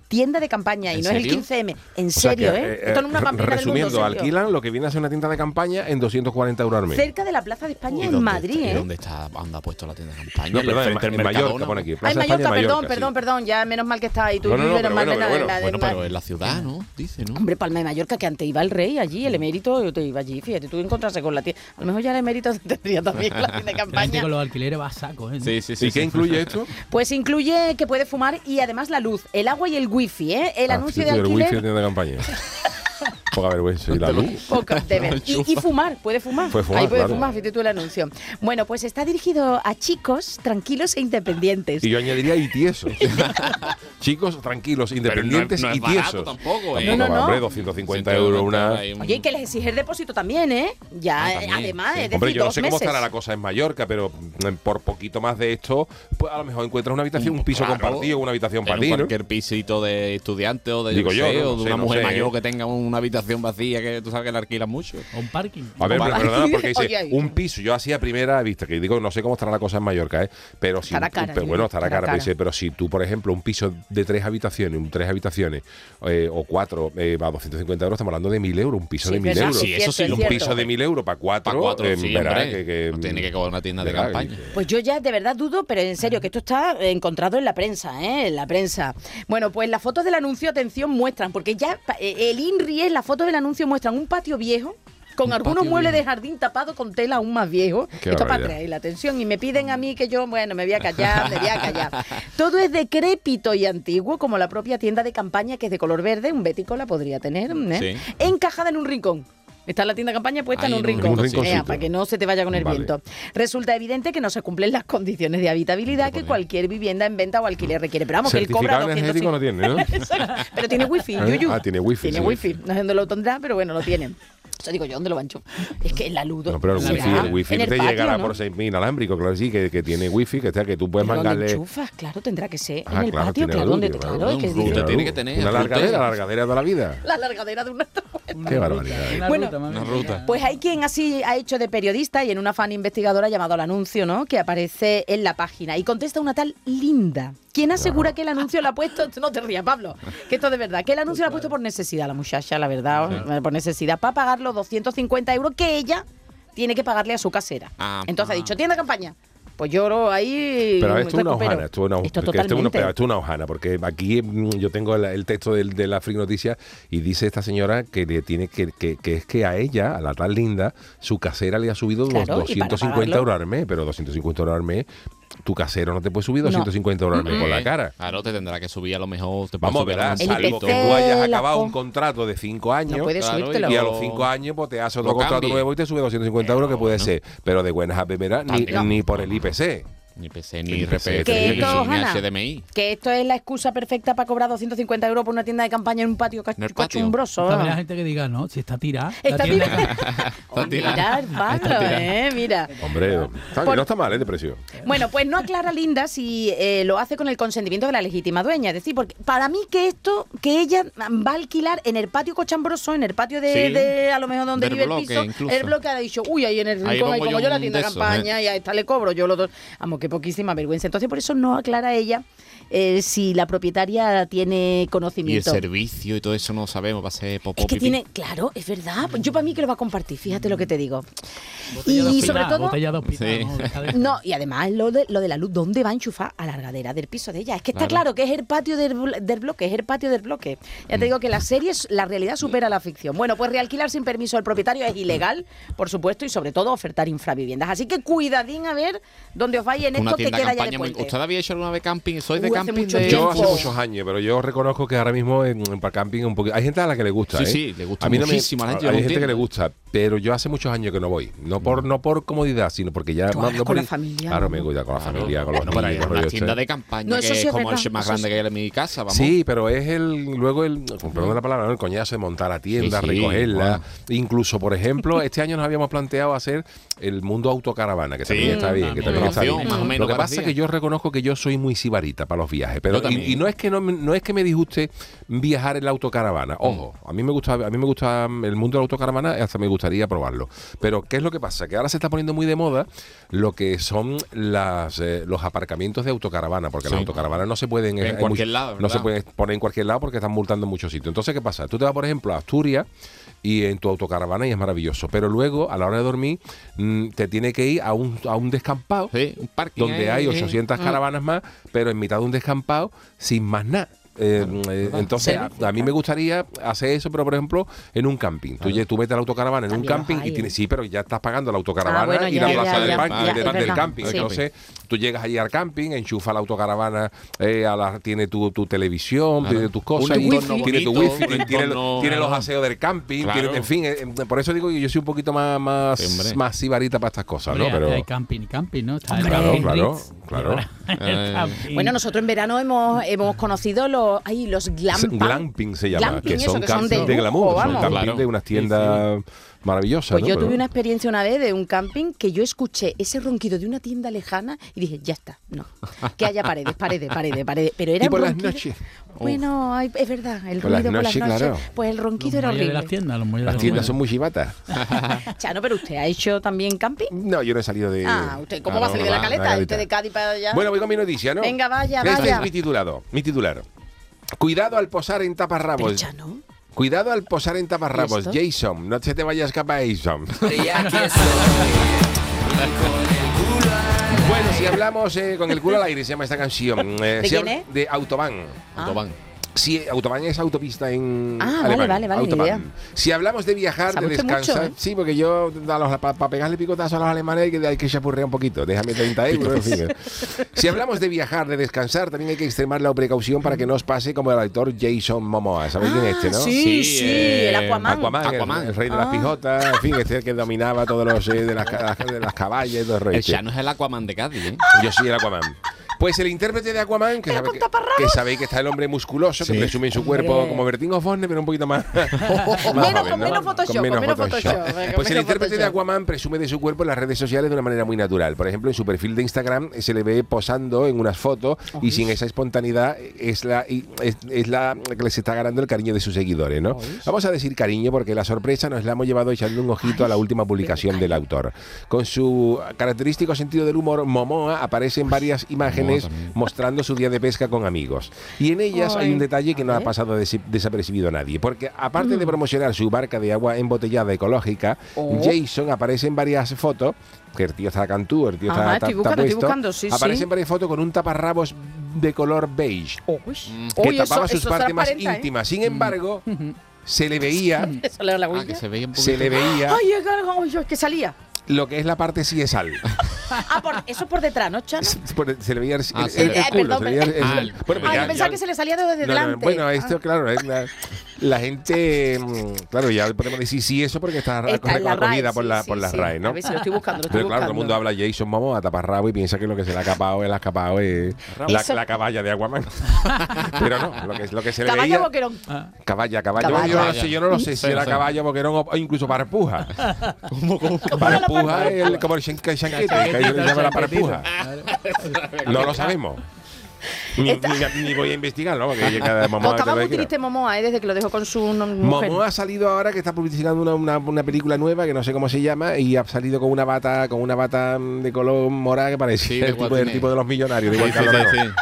Speaker 5: Tienda de campaña y
Speaker 6: ¿En
Speaker 5: no es el
Speaker 6: serio?
Speaker 5: 15M. En
Speaker 1: O sea
Speaker 5: serio,
Speaker 1: que,
Speaker 5: ¿eh?
Speaker 1: eh,
Speaker 5: Esto no es una
Speaker 1: re-
Speaker 5: pamplina del mundo,
Speaker 1: Resumiendo, alquilan lo que viene a ser una tienda de campaña en 240 euros al mes.
Speaker 5: Cerca de la Plaza de España
Speaker 6: ¿Y
Speaker 5: en
Speaker 6: dónde
Speaker 5: Madrid,
Speaker 6: está- ¿Y
Speaker 5: ¿eh?
Speaker 6: dónde está? ¿Anda puesto la tienda de campaña?
Speaker 1: No,
Speaker 6: ¿En
Speaker 1: perdón, en, en Mallorca pone aquí. Plaza
Speaker 5: Mallorca,
Speaker 1: España,
Speaker 5: perdón,
Speaker 1: Mallorca,
Speaker 5: perdón,
Speaker 1: sí.
Speaker 5: perdón, ya menos mal que está ahí tú,
Speaker 1: No, no, no,
Speaker 5: menos
Speaker 1: pero
Speaker 5: mal
Speaker 1: bueno, pero
Speaker 5: la de
Speaker 6: Bueno,
Speaker 5: Ma-
Speaker 6: pero en la ciudad, ¿no? Dice, ¿no?
Speaker 5: Hombre, Palma de Mallorca, que antes iba el rey allí, el emérito, yo te iba allí, fíjate, tú encontrarse con la tía. A lo mejor ya el emérito [laughs] tendría también la tienda de campaña.
Speaker 7: con los alquileres va a saco, ¿eh?
Speaker 6: Sí, sí, sí.
Speaker 1: ¿Y qué incluye esto?
Speaker 5: Pues incluye que puede fumar y además la luz, el agua y el wifi, ¿eh? El
Speaker 1: Ah,
Speaker 5: anuncio
Speaker 1: sí,
Speaker 5: de
Speaker 1: sí, el wifi
Speaker 5: alquiler.
Speaker 1: de campaña. [laughs] Poca vergüenza. [laughs] ¿Y la luz?
Speaker 5: Poca, [laughs] de ver. Y, y fumar, puede fumar.
Speaker 1: Puede fumar,
Speaker 5: Ahí puede
Speaker 1: claro.
Speaker 5: fumar, fíjate tú el anuncio. Bueno, pues está dirigido a chicos tranquilos e independientes.
Speaker 1: Y yo añadiría y tiesos. [laughs] Chicos, tranquilos, independientes
Speaker 6: no es
Speaker 1: y tiesos.
Speaker 6: tampoco, ¿eh?
Speaker 5: No, no, no.
Speaker 1: Hombre, 250
Speaker 6: Sí,
Speaker 1: euros una...
Speaker 5: Oye, y que les exige el depósito también, ¿eh? Ya,
Speaker 6: Ah, también,
Speaker 5: además,
Speaker 6: sí.
Speaker 5: es decir,
Speaker 1: Hombre, yo no sé cómo
Speaker 5: meses.
Speaker 1: estará la cosa en Mallorca, pero mm, por poquito más de esto, pues a lo mejor encuentras una habitación, un piso
Speaker 6: Claro.
Speaker 1: compartido, una habitación para ti, ¿no?
Speaker 6: cualquier pisito de estudiante o de,
Speaker 1: Digo
Speaker 6: yo, sé,
Speaker 1: no,
Speaker 6: o
Speaker 1: no
Speaker 6: de
Speaker 1: sé,
Speaker 6: una
Speaker 1: no
Speaker 6: mujer
Speaker 1: sé.
Speaker 6: mayor que tenga una habitación vacía que tú sabes que la alquilan mucho.
Speaker 7: O un parking.
Speaker 1: A ver, pero,
Speaker 6: Vale.
Speaker 1: pero nada, porque dice [laughs]
Speaker 5: Oye, ahí.
Speaker 1: un piso. Yo hacía a primera vista, que digo, no sé cómo estará la cosa en Mallorca, ¿eh? Pero si,
Speaker 5: Estará cara,
Speaker 1: pero
Speaker 5: yo
Speaker 1: bueno, estará
Speaker 5: estará
Speaker 1: cara, pero, dice, pero si tú, por ejemplo, un piso de tres habitaciones, un tres habitaciones eh, o cuatro, eh, va a 250 euros, estamos hablando de 1000 euros, un piso
Speaker 5: Sí,
Speaker 1: de
Speaker 5: es
Speaker 1: 1000
Speaker 5: verdad,
Speaker 1: euros.
Speaker 6: Sí, eso sí,
Speaker 1: un
Speaker 5: cierto.
Speaker 1: piso de 1000 euros para cuatro,
Speaker 6: Para cuatro,
Speaker 1: eh,
Speaker 6: sí,
Speaker 1: verá
Speaker 6: hombre.
Speaker 1: que, que-
Speaker 6: No tiene que coger una tienda de campaña.
Speaker 1: que-
Speaker 5: Pues yo ya de verdad dudo, pero en serio, que esto está encontrado en la prensa, ¿eh? En la prensa. Bueno, pues las fotos del anuncio, atención, muestran, porque ya eh, el INRI es, las fotos del anuncio muestran un patio viejo con
Speaker 6: Un
Speaker 5: algunos muebles de jardín tapados con tela aún más viejo.
Speaker 1: Qué
Speaker 5: Esto para atraer la atención. Y me piden a mí que yo, bueno, me voy a callar, me voy a callar. [laughs] Todo es decrépito y antiguo, como la propia tienda de campaña, que es de color verde, un bético la podría tener, ¿eh?
Speaker 6: Sí.
Speaker 5: Encajada en un rincón. Está la tienda de campaña puesta
Speaker 6: Ahí
Speaker 5: en un
Speaker 6: en un
Speaker 5: rincón. Ea, para que no se te vaya con el
Speaker 1: Vale.
Speaker 5: viento. Resulta evidente que no se cumplen las condiciones de habitabilidad que cualquier vivienda en venta o alquiler requiere. Pero vamos, que él cobra
Speaker 1: Certificado
Speaker 5: 200
Speaker 1: energético no tiene, ¿no? [laughs]
Speaker 5: Pero tiene wifi,
Speaker 1: ¿Eh?
Speaker 5: yuyu.
Speaker 1: Ah, tiene wifi,
Speaker 5: Tiene
Speaker 1: sí.
Speaker 5: wifi. No sé dónde lo tendrá, pero bueno, lo tiene. O sea, digo yo, ¿dónde lo bancho? Es que en la luz.
Speaker 1: No, pero el wifi, el wifi
Speaker 5: en el
Speaker 1: te
Speaker 5: patio,
Speaker 1: llegará
Speaker 5: ¿no?
Speaker 1: por 6.000 inalámbrico, claro sí, que, que tiene wifi, que, sea, que tú puedes
Speaker 5: Pero ¿dónde
Speaker 1: mandarle...
Speaker 5: enchufas? Claro, tendrá que ser.
Speaker 1: Ah,
Speaker 5: en el
Speaker 1: claro,
Speaker 5: patio, claro,
Speaker 1: luz,
Speaker 5: donde claro,
Speaker 1: luz.
Speaker 5: es que
Speaker 1: Claro.
Speaker 6: tiene que tener,
Speaker 1: Una largadera, la largadera de la vida.
Speaker 5: la largadera de una
Speaker 1: Qué barbaridad.
Speaker 7: Una
Speaker 5: Bueno,
Speaker 7: ruta,
Speaker 6: una ruta.
Speaker 5: Pues hay quien así ha hecho de periodista y en una fan investigadora llamado al anuncio, ¿no? Que aparece en la página y contesta una tal Linda. Quien asegura que el anuncio lo ha puesto, [laughs] no te rías, Pablo, que esto de verdad, que el anuncio lo ha puesto por necesidad la muchacha, la verdad, por necesidad, para pagar los 250 euros que ella tiene que pagarle a su casera.
Speaker 6: Ah,
Speaker 5: Entonces ha
Speaker 6: ah.
Speaker 5: dicho, tienda campaña. Pues yo ahí.
Speaker 1: Pero esto es una hojana, esto es una,
Speaker 5: Esto
Speaker 1: que esto es una-
Speaker 5: totalmente.
Speaker 1: esto es una hojana, porque aquí mm, yo tengo el, el texto de, la Free Noticias y dice esta señora que le tiene que, que, que es que a ella, a la tal linda, su casera le ha subido
Speaker 5: Claro, y para
Speaker 1: 250
Speaker 5: pagarlo-
Speaker 1: euros al mes, pero 250 euros al mes, tu casero no te puede subir
Speaker 5: No.
Speaker 1: 250 euros al mes por la
Speaker 6: Eh,
Speaker 1: cara.
Speaker 6: Claro, te tendrá que subir a lo mejor. Te
Speaker 1: Vamos, verás, salvo que tú hayas
Speaker 5: la
Speaker 1: acabado un contrato de 5 años.
Speaker 5: No puedes
Speaker 6: Claro.
Speaker 1: Y a
Speaker 6: Lo-
Speaker 1: los 5 años pues te hace otro contrato nuevo y te sube 250 euros que puede ser. Pero de buenas a primeras ni, ni por el IPC.
Speaker 6: Ni PC,
Speaker 1: Ni
Speaker 6: ni
Speaker 1: PC,
Speaker 6: RP,
Speaker 5: Que
Speaker 1: ni
Speaker 5: esto,
Speaker 6: ni
Speaker 5: Hanna,
Speaker 6: HDMI.
Speaker 5: que esto es la excusa perfecta para cobrar 250 euros por una tienda de campaña en un patio cochumbroso.
Speaker 7: También hay gente que diga, no, si está tirada. la
Speaker 5: Está tirada. [laughs] Oh,
Speaker 6: tirada.
Speaker 5: mira, Pablo, eh, mira.
Speaker 1: Hombre, está-
Speaker 5: Por-
Speaker 1: no está mal, ¿eh? De precio.
Speaker 5: Bueno, pues no aclara Linda si eh, lo hace con el consentimiento de la legítima dueña. Es decir, porque para mí que esto, que ella va a alquilar en el patio cochambroso, en el patio de,
Speaker 6: Sí.
Speaker 5: de, a lo mejor donde vive el piso,
Speaker 6: incluso.
Speaker 5: el bloque ha dicho, uy, ahí en el rincón, ahí como
Speaker 6: yo
Speaker 5: yo la tienda de campaña y a esta le cobro yo los dos. Vamos, que poquísima vergüenza. Entonces, por eso no aclara ella eh, si la propietaria tiene
Speaker 6: Y el
Speaker 5: conocimiento.
Speaker 6: servicio y todo eso no sabemos, va a ser popó
Speaker 5: Es que
Speaker 6: pipí.
Speaker 5: tiene, claro, es verdad. Yo para mí que lo va a compartir, fíjate lo que te digo.
Speaker 7: Botella de
Speaker 5: Y
Speaker 7: hospital,
Speaker 5: sobre todo,
Speaker 7: botella de hospital,
Speaker 6: Sí.
Speaker 7: ¿no?
Speaker 5: Y además lo de, lo de la luz, ¿dónde va a enchufar? A la regadera del piso de ella. Es que está
Speaker 6: Claro.
Speaker 5: claro que es el patio del, del bloque, es el patio del bloque. Ya
Speaker 6: Mm.
Speaker 5: te digo que la serie, es- la realidad supera la ficción. Bueno, pues realquilar sin permiso del propietario es ilegal, por supuesto, y sobre todo ofertar infraviviendas. Así que cuidadín a ver dónde os vais en
Speaker 6: Una
Speaker 5: esto que queda ya de puente.
Speaker 6: ¿Usted había hecho alguna vez camping? ¿Soy de
Speaker 5: Hace
Speaker 6: camping?
Speaker 5: mucho
Speaker 6: de...
Speaker 1: Yo hace muchos años, pero yo reconozco que ahora mismo en, en para camping un poquito. Hay gente a la que le gusta.
Speaker 6: Sí,
Speaker 1: ¿eh?
Speaker 6: sí, le gusta
Speaker 1: a mí no me-
Speaker 6: muchísimo a la gente,
Speaker 1: Hay gente que le gusta, pero yo hace muchos años que no voy. No por no por comodidad, sino porque ya. No, no
Speaker 5: con
Speaker 1: por
Speaker 5: la familia,
Speaker 1: Claro,
Speaker 5: ¿no?
Speaker 1: me gusta con la familia, con los
Speaker 6: hay
Speaker 1: niños,
Speaker 6: una tienda de campaña
Speaker 5: No,
Speaker 6: que es como el más grande que hay en mi casa, vamos.
Speaker 1: Sí, pero es el luego el, con perdón de la palabra, ¿no? el coñazo de montar la tienda,
Speaker 6: Sí, sí,
Speaker 1: recogerla. Incluso, por ejemplo, [laughs] este año nos habíamos planteado hacer el mundo autocaravana, que
Speaker 6: Sí.
Speaker 1: también está bien, que
Speaker 7: Mm,
Speaker 1: también está bien.
Speaker 6: más o menos
Speaker 1: Lo que pasa es que yo reconozco que yo soy muy sibarita para los viajes, pero y, y no es que no, me- no es que me disguste viajar en la autocaravana. Ojo, a mí me gusta a mí me gusta el mundo de la autocaravana, hasta me gustaría probarlo. Pero ¿qué es lo que pasa? Que ahora se está poniendo muy de moda lo que son las eh, los aparcamientos de autocaravana, porque
Speaker 6: Sí.
Speaker 1: las autocaravanas no se pueden
Speaker 6: En
Speaker 1: hay
Speaker 6: cualquier lado,
Speaker 1: no se pueden poner en cualquier lado porque están multando en muchos sitios. Entonces, ¿qué pasa? Tú te vas, por ejemplo, a Asturias y en tu autocaravana y es maravilloso. Pero luego, a la hora de dormir, mm, te tiene que ir a un, a un descampado
Speaker 6: Sí, un parking
Speaker 1: donde hay
Speaker 6: sí.
Speaker 1: 800 caravanas más, pero en mitad de un descampado sin más nada. Eh, eh, entonces, a, a mí me gustaría hacer eso, pero por ejemplo, en un camping. Tú, tú metes la autocaravana en un
Speaker 5: También
Speaker 1: camping y tienes, sí, pero ya estás pagando la autocaravana
Speaker 5: Ah, bueno,
Speaker 1: y
Speaker 5: ya,
Speaker 1: la plaza
Speaker 6: ya,
Speaker 1: del,
Speaker 6: ya,
Speaker 1: del- del camping.
Speaker 5: sí.
Speaker 1: Entonces, tú llegas allí al camping, enchufas la autocaravana, eh, a la- tiene tu, tu televisión,
Speaker 6: Claro.
Speaker 1: tiene tus cosas, tiene tu wifi, tiene,
Speaker 6: entorno-
Speaker 1: tiene los aseos del camping,
Speaker 6: Claro.
Speaker 1: tiene- en fin, eh, eh, por eso digo que yo soy un poquito más, más,
Speaker 6: hombre.
Speaker 1: más sibarita para estas cosas,
Speaker 7: Hombre,
Speaker 1: ¿no? Pero
Speaker 7: Hay camping y camping, ¿no? Está
Speaker 5: Claro,
Speaker 1: claro,
Speaker 7: Ritz,
Speaker 1: claro. [laughs]
Speaker 6: Eh.
Speaker 5: Bueno, nosotros en verano hemos, hemos conocido los, ay, los glamping.
Speaker 1: glamping se llama,
Speaker 5: Glamping,
Speaker 1: que
Speaker 5: eso,
Speaker 1: son
Speaker 5: que son de
Speaker 1: camping de, glamour, son camping
Speaker 6: Claro.
Speaker 1: de unas tiendas maravillosas.
Speaker 5: Pues
Speaker 1: ¿no?
Speaker 5: yo
Speaker 1: Pero-
Speaker 5: tuve una experiencia una vez de un camping que yo escuché ese ronquido de una tienda lejana y dije, ya está, no. Que haya paredes, paredes, paredes, paredes. Pero era
Speaker 1: Y por las noches.
Speaker 5: Bueno, ay, es verdad, el
Speaker 1: Por las
Speaker 5: ruido por las
Speaker 1: noches, claro.
Speaker 5: Pues el
Speaker 7: los
Speaker 5: ronquido era
Speaker 7: de
Speaker 5: horrible.
Speaker 7: las tiendas, los muelles de
Speaker 1: Las
Speaker 7: los
Speaker 1: tiendas
Speaker 7: muelles.
Speaker 1: son muy chivatas. [laughs]
Speaker 5: Chano, pero usted ha hecho también camping.
Speaker 1: No, yo no he salido de.
Speaker 5: Ah, ¿usted cómo
Speaker 6: claro,
Speaker 5: va a salir de la caleta?
Speaker 1: la caleta.
Speaker 5: Usted de Cádiz para allá.
Speaker 1: Bueno, voy con mi noticia, ¿no?
Speaker 5: Venga, vaya,
Speaker 1: Este
Speaker 5: vaya.
Speaker 1: es mi titulado, mi titular. Cuidado al posar en
Speaker 5: Pero
Speaker 1: taparrabos.
Speaker 5: Chano.
Speaker 1: Cuidado al posar en taparrabos. Jason, no se te vaya a escapar Jason. [laughs] [laughs] Bueno, si hablamos eh, con el culo al aire, se llama esta canción. Eh,
Speaker 5: ¿De
Speaker 1: si
Speaker 5: quién es?
Speaker 1: De Autobahn.
Speaker 6: Autobahn.
Speaker 1: Sí, Autobahn es autopista en
Speaker 5: Ah,
Speaker 1: alemán.
Speaker 5: vale, vale, vale, ni
Speaker 1: Autobahn.
Speaker 5: idea.
Speaker 1: Si hablamos de viajar,
Speaker 5: Sabe
Speaker 1: de
Speaker 5: usted
Speaker 1: descansar,
Speaker 5: mucho, ¿eh?
Speaker 1: sí, porque yo para pegarle picotazo a los alemanes hay que, hay que chapurrear un poquito. Déjame 30 euros, en fin. Si hablamos de viajar, de descansar, también hay que extremar la precaución para que no os pase como el actor Jason Momoa. ¿Sabéis quién es este, no?
Speaker 5: Ah, Sí,
Speaker 6: Sí,
Speaker 5: sí,
Speaker 6: eh,
Speaker 5: el Aquaman.
Speaker 1: Aquaman, el-
Speaker 6: Aquaman.
Speaker 1: El, rey de las
Speaker 5: Ah.
Speaker 1: pijotas, en fin, este es el que dominaba todos los eh, de, las, ca- de las caballas y todo el rollo.
Speaker 6: El
Speaker 1: este.
Speaker 6: Chano es el Aquaman de Cádiz, ¿eh?
Speaker 1: Yo soy el Aquaman. Pues el intérprete de Aquaman, que, sabe sabéis que está el hombre musculoso, que presume en su cuerpo
Speaker 5: Hombre.
Speaker 1: como Bertín Osborne, pero un poquito más. [laughs] más [laughs]
Speaker 5: Menos-
Speaker 1: joven,
Speaker 5: con
Speaker 1: ¿no?
Speaker 5: menos Photoshop, con menos Photoshop,
Speaker 1: Pues el
Speaker 5: menos
Speaker 1: intérprete de. Aquaman presume de su cuerpo en las redes sociales de una manera muy natural. Por ejemplo, en su perfil de Instagram eh, se le ve posando en unas fotos y sin esa espontaneidad eh, es la, y es, es la que les está ganando el cariño de sus seguidores, ¿no? Vamos a decir cariño porque la sorpresa nos la hemos llevado echando un ojito a la última publicación del autor. Con su característico sentido del humor, Momoa aparece en varias imágenes mostrando su día de pesca con amigos. Y en ellas hay
Speaker 5: Ay,
Speaker 1: un detalle que
Speaker 5: a
Speaker 1: no ha pasado des- desapercibido a nadie, porque aparte
Speaker 5: Mm.
Speaker 1: de promocionar su barca de agua embotellada ecológica,
Speaker 5: Oh.
Speaker 1: Jason aparece en varias fotos, que el tío está cantú, el tío
Speaker 5: Ajá,
Speaker 1: está,
Speaker 5: estoy
Speaker 1: está-
Speaker 5: buscando,
Speaker 1: está
Speaker 5: estoy
Speaker 1: puesto,
Speaker 5: buscando, sí,
Speaker 1: aparece
Speaker 5: sí.
Speaker 1: en varias fotos con un taparrabos de color beige,
Speaker 5: Uy,
Speaker 1: que
Speaker 5: Uy,
Speaker 1: tapaba
Speaker 5: eso-
Speaker 1: sus
Speaker 5: eso
Speaker 1: partes más
Speaker 5: transparenta, ¿eh?
Speaker 1: íntimas. Sin embargo, se le veía, [laughs]
Speaker 5: Eso le da la
Speaker 6: Ah, que se veía un
Speaker 1: se le veía
Speaker 5: Ay, es que, ay, es que salía.
Speaker 1: Lo que es la parte siesal.
Speaker 5: Ah, por, eso es por detrás, ¿no, Chano?
Speaker 1: Por- se le veía el,
Speaker 6: Ah,
Speaker 1: culo,
Speaker 5: perdón,
Speaker 1: se le veía el-
Speaker 6: ah,
Speaker 1: bueno, ya-
Speaker 5: yo pensaba
Speaker 1: ya-
Speaker 5: que se le salía desde
Speaker 1: No, no,
Speaker 5: delante.
Speaker 1: bueno, esto,
Speaker 5: Ah.
Speaker 1: claro, es la, la gente, mm, claro, ya podemos decir sí eso porque está,
Speaker 5: Está
Speaker 1: por, la,
Speaker 5: sí,
Speaker 1: por las
Speaker 5: sí.
Speaker 1: RAE, ¿no?
Speaker 5: A ver si lo estoy buscando, lo estoy
Speaker 1: Pero claro, todo el mundo
Speaker 5: buscando.
Speaker 1: habla Jason Momoa a taparrabo y piensa que lo que se le ha acapado, él ha escapado es la,
Speaker 5: Eso-
Speaker 1: la caballa de Aquaman. [laughs] Pero no, lo que, lo que se le
Speaker 5: Caballo
Speaker 1: veía...
Speaker 5: boquerón.
Speaker 1: Caballa, caballo.
Speaker 5: Caballa.
Speaker 1: Yo, no sé, yo no lo sé si
Speaker 6: Sí,
Speaker 1: era
Speaker 6: sí.
Speaker 1: caballo, boquerón o, incluso parpuja. [laughs]
Speaker 6: ¿Cómo, cómo?
Speaker 1: Parpuja es el, como el chanque- chanquete, que ellos le llaman la parpuja. No lo sabemos. Ni,
Speaker 5: Esta-
Speaker 1: ni- ni voy a investigarlo, porque cada [laughs] Momoa
Speaker 5: Estaba
Speaker 1: que
Speaker 5: muy triste Momoa, ¿eh? desde que lo dejó con su no- mujer.
Speaker 1: Momoa ha salido ahora que está publicitando una, una- una película nueva que no sé cómo se llama y ha salido con una bata con una bata de color morada que parece
Speaker 6: Sí,
Speaker 1: el, tipo, el
Speaker 6: guatine.
Speaker 1: tipo de los millonarios. de Igual.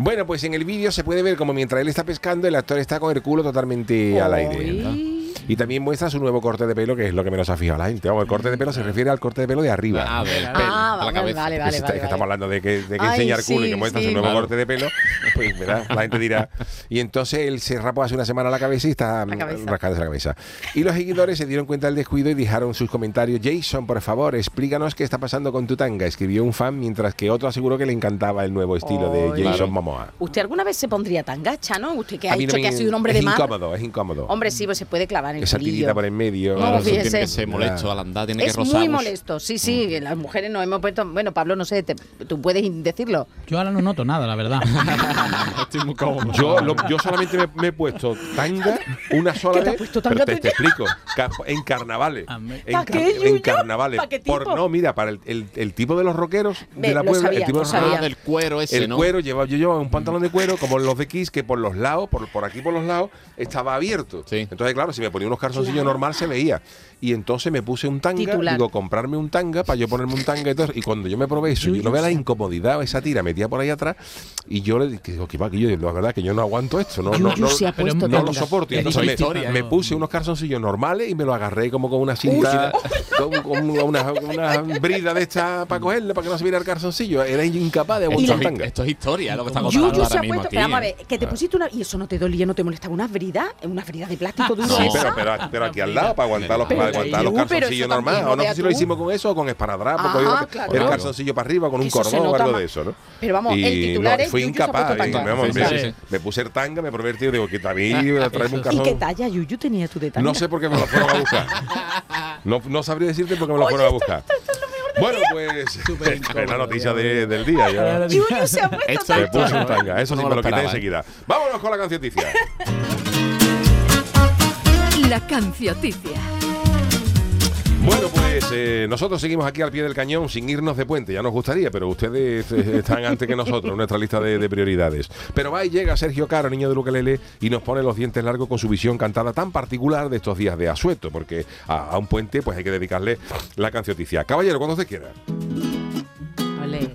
Speaker 1: Bueno, pues en el vídeo se puede ver como mientras él está pescando, el actor está con el culo totalmente al aire.
Speaker 5: Ay.
Speaker 1: Y también muestra su nuevo corte de pelo, que es lo que menos ha fijado la gente. Vamos, el corte de pelo se refiere al corte de pelo de arriba.
Speaker 6: Ah, del pelo,
Speaker 5: Ah,
Speaker 6: la
Speaker 5: vale,
Speaker 6: cabeza.
Speaker 5: vale, vale, vale.
Speaker 1: estamos hablando de que, de que
Speaker 5: Ay,
Speaker 1: enseñar culo y que muestra
Speaker 5: sí.
Speaker 1: su nuevo corte de pelo, pues la gente dirá. [laughs] Y entonces él se rapó hace una semana la cabeza y está mm, rascándose la cabeza. Y los seguidores se dieron cuenta del descuido y dijeron sus comentarios: Jason, por favor, explícanos qué está pasando con tu tanga. Escribió un fan, mientras que otro aseguró que le encantaba el nuevo estilo de. Jason
Speaker 6: Claro.
Speaker 1: Momoa.
Speaker 5: ¿Usted alguna vez se pondría tan gacha, no? Usted que ha dicho que ha sido un hombre
Speaker 1: es
Speaker 5: de mar.
Speaker 1: incómodo, es incómodo.
Speaker 5: Hombre, sí, pues se puede clavar en el
Speaker 1: Esa tirita por en medio.
Speaker 5: No,
Speaker 6: Claro, tiene que ser molesto al andar, tiene que
Speaker 5: Es
Speaker 6: rozar.
Speaker 5: muy molesto, sí, sí. Las mujeres nos hemos puesto. Bueno, Pablo, no sé, te- tú puedes decirlo.
Speaker 7: Yo ahora no noto nada, la verdad. [laughs]
Speaker 6: Estoy muy cómodo.
Speaker 1: Yo, lo- yo solamente me, me he puesto tanga una sola
Speaker 5: ¿Qué te
Speaker 1: vez.
Speaker 5: has puesto
Speaker 1: pero te, te explico. En carnavales.
Speaker 7: Amén.
Speaker 1: En, carnavales.
Speaker 5: ¿Pa' qué
Speaker 1: Por, no, mira, para el, el- el tipo de los rockeros de la Puebla,
Speaker 5: sabía,
Speaker 1: el tipo de los
Speaker 5: sabía.
Speaker 6: Ah, del cuero ese,
Speaker 1: el
Speaker 6: ¿no?
Speaker 1: cuero llevaba, yo llevaba un pantalón de cuero como los de Kiss que por los lados, por, por aquí por los lados, estaba abierto.
Speaker 6: Sí.
Speaker 1: Entonces, claro, si me ponía unos calzoncillos normal se veía. Y entonces me puse un tanga,
Speaker 5: Titular.
Speaker 1: digo, comprarme un tanga para yo ponerme un tanga y todo. Y cuando yo me probé eso, yo no vea la incomodidad, esa tira metía por ahí atrás. Y yo le dije, "Oh, qué va, que yo, la verdad que yo no aguanto esto. No, no, no,
Speaker 5: se
Speaker 1: no lo soporto. Y
Speaker 7: Es
Speaker 1: entonces me,
Speaker 7: historia,
Speaker 1: me puse unos calzoncillos normales y me lo agarré como con una cinta, [laughs] con, con una, una brida de esta para cogerle, para que no se viera el calzoncillo. Era incapaz de aguantar
Speaker 6: es,
Speaker 1: tanga.
Speaker 6: esto es historia, lo que está contando
Speaker 5: Yuyu se
Speaker 6: ahora
Speaker 5: ha
Speaker 6: mismo
Speaker 5: puesto.
Speaker 6: aquí.
Speaker 5: Pero vamos a
Speaker 6: ¿eh?
Speaker 5: ver, que te pusiste una. ¿Y eso no te dolía, no te molestaba? ¿Unas bridas? ¿Unas bridas de plástico duro?
Speaker 1: Sí, pero, pero, pero aquí al lado, para aguantar los,
Speaker 6: Pero
Speaker 1: para aguantar los
Speaker 5: pero
Speaker 1: calzoncillos normales. O no sé si lo hicimos con eso o con esparadrapo,
Speaker 5: Ah,
Speaker 1: porque iba-
Speaker 5: claro.
Speaker 1: el calzoncillo para arriba con un
Speaker 5: se
Speaker 1: cordón o algo
Speaker 5: más.
Speaker 1: de eso, ¿no?
Speaker 5: Pero vamos, el
Speaker 1: Y
Speaker 5: titular
Speaker 1: no,
Speaker 5: es
Speaker 1: fui
Speaker 5: se
Speaker 1: incapaz. y me,
Speaker 6: sí, sí.
Speaker 1: me puse el tanga, me probé el tío, digo, que también traerme un
Speaker 7: Eso
Speaker 5: ¿Y
Speaker 1: calzón.
Speaker 5: qué talla, Yuyu, tenías tú de tanga?
Speaker 1: No sé por qué me lo fueron a buscar. No, no sabría decirte por qué me lo fueron a buscar. Bueno, pues [laughs] es la noticia de- del día. Yo [laughs]
Speaker 5: Yuyu se ha puesto tanga.
Speaker 1: puse un tanga. Eso sí me
Speaker 6: lo
Speaker 1: lo quité enseguida. Vámonos con la cancioticia.
Speaker 3: La cancioticia.
Speaker 1: Bueno, pues eh, nosotros seguimos aquí al pie del cañón sin irnos de puente. Ya nos gustaría, pero ustedes eh, están antes que nosotros en nuestra lista de, de prioridades. Pero va y llega Sergio Caro, niño de Luquelele, y nos pone los dientes largos con su visión cantada tan particular de estos días de asueto, porque a, a un puente pues hay que dedicarle la cancioticia. Caballero, cuando usted quiera.
Speaker 5: Ole.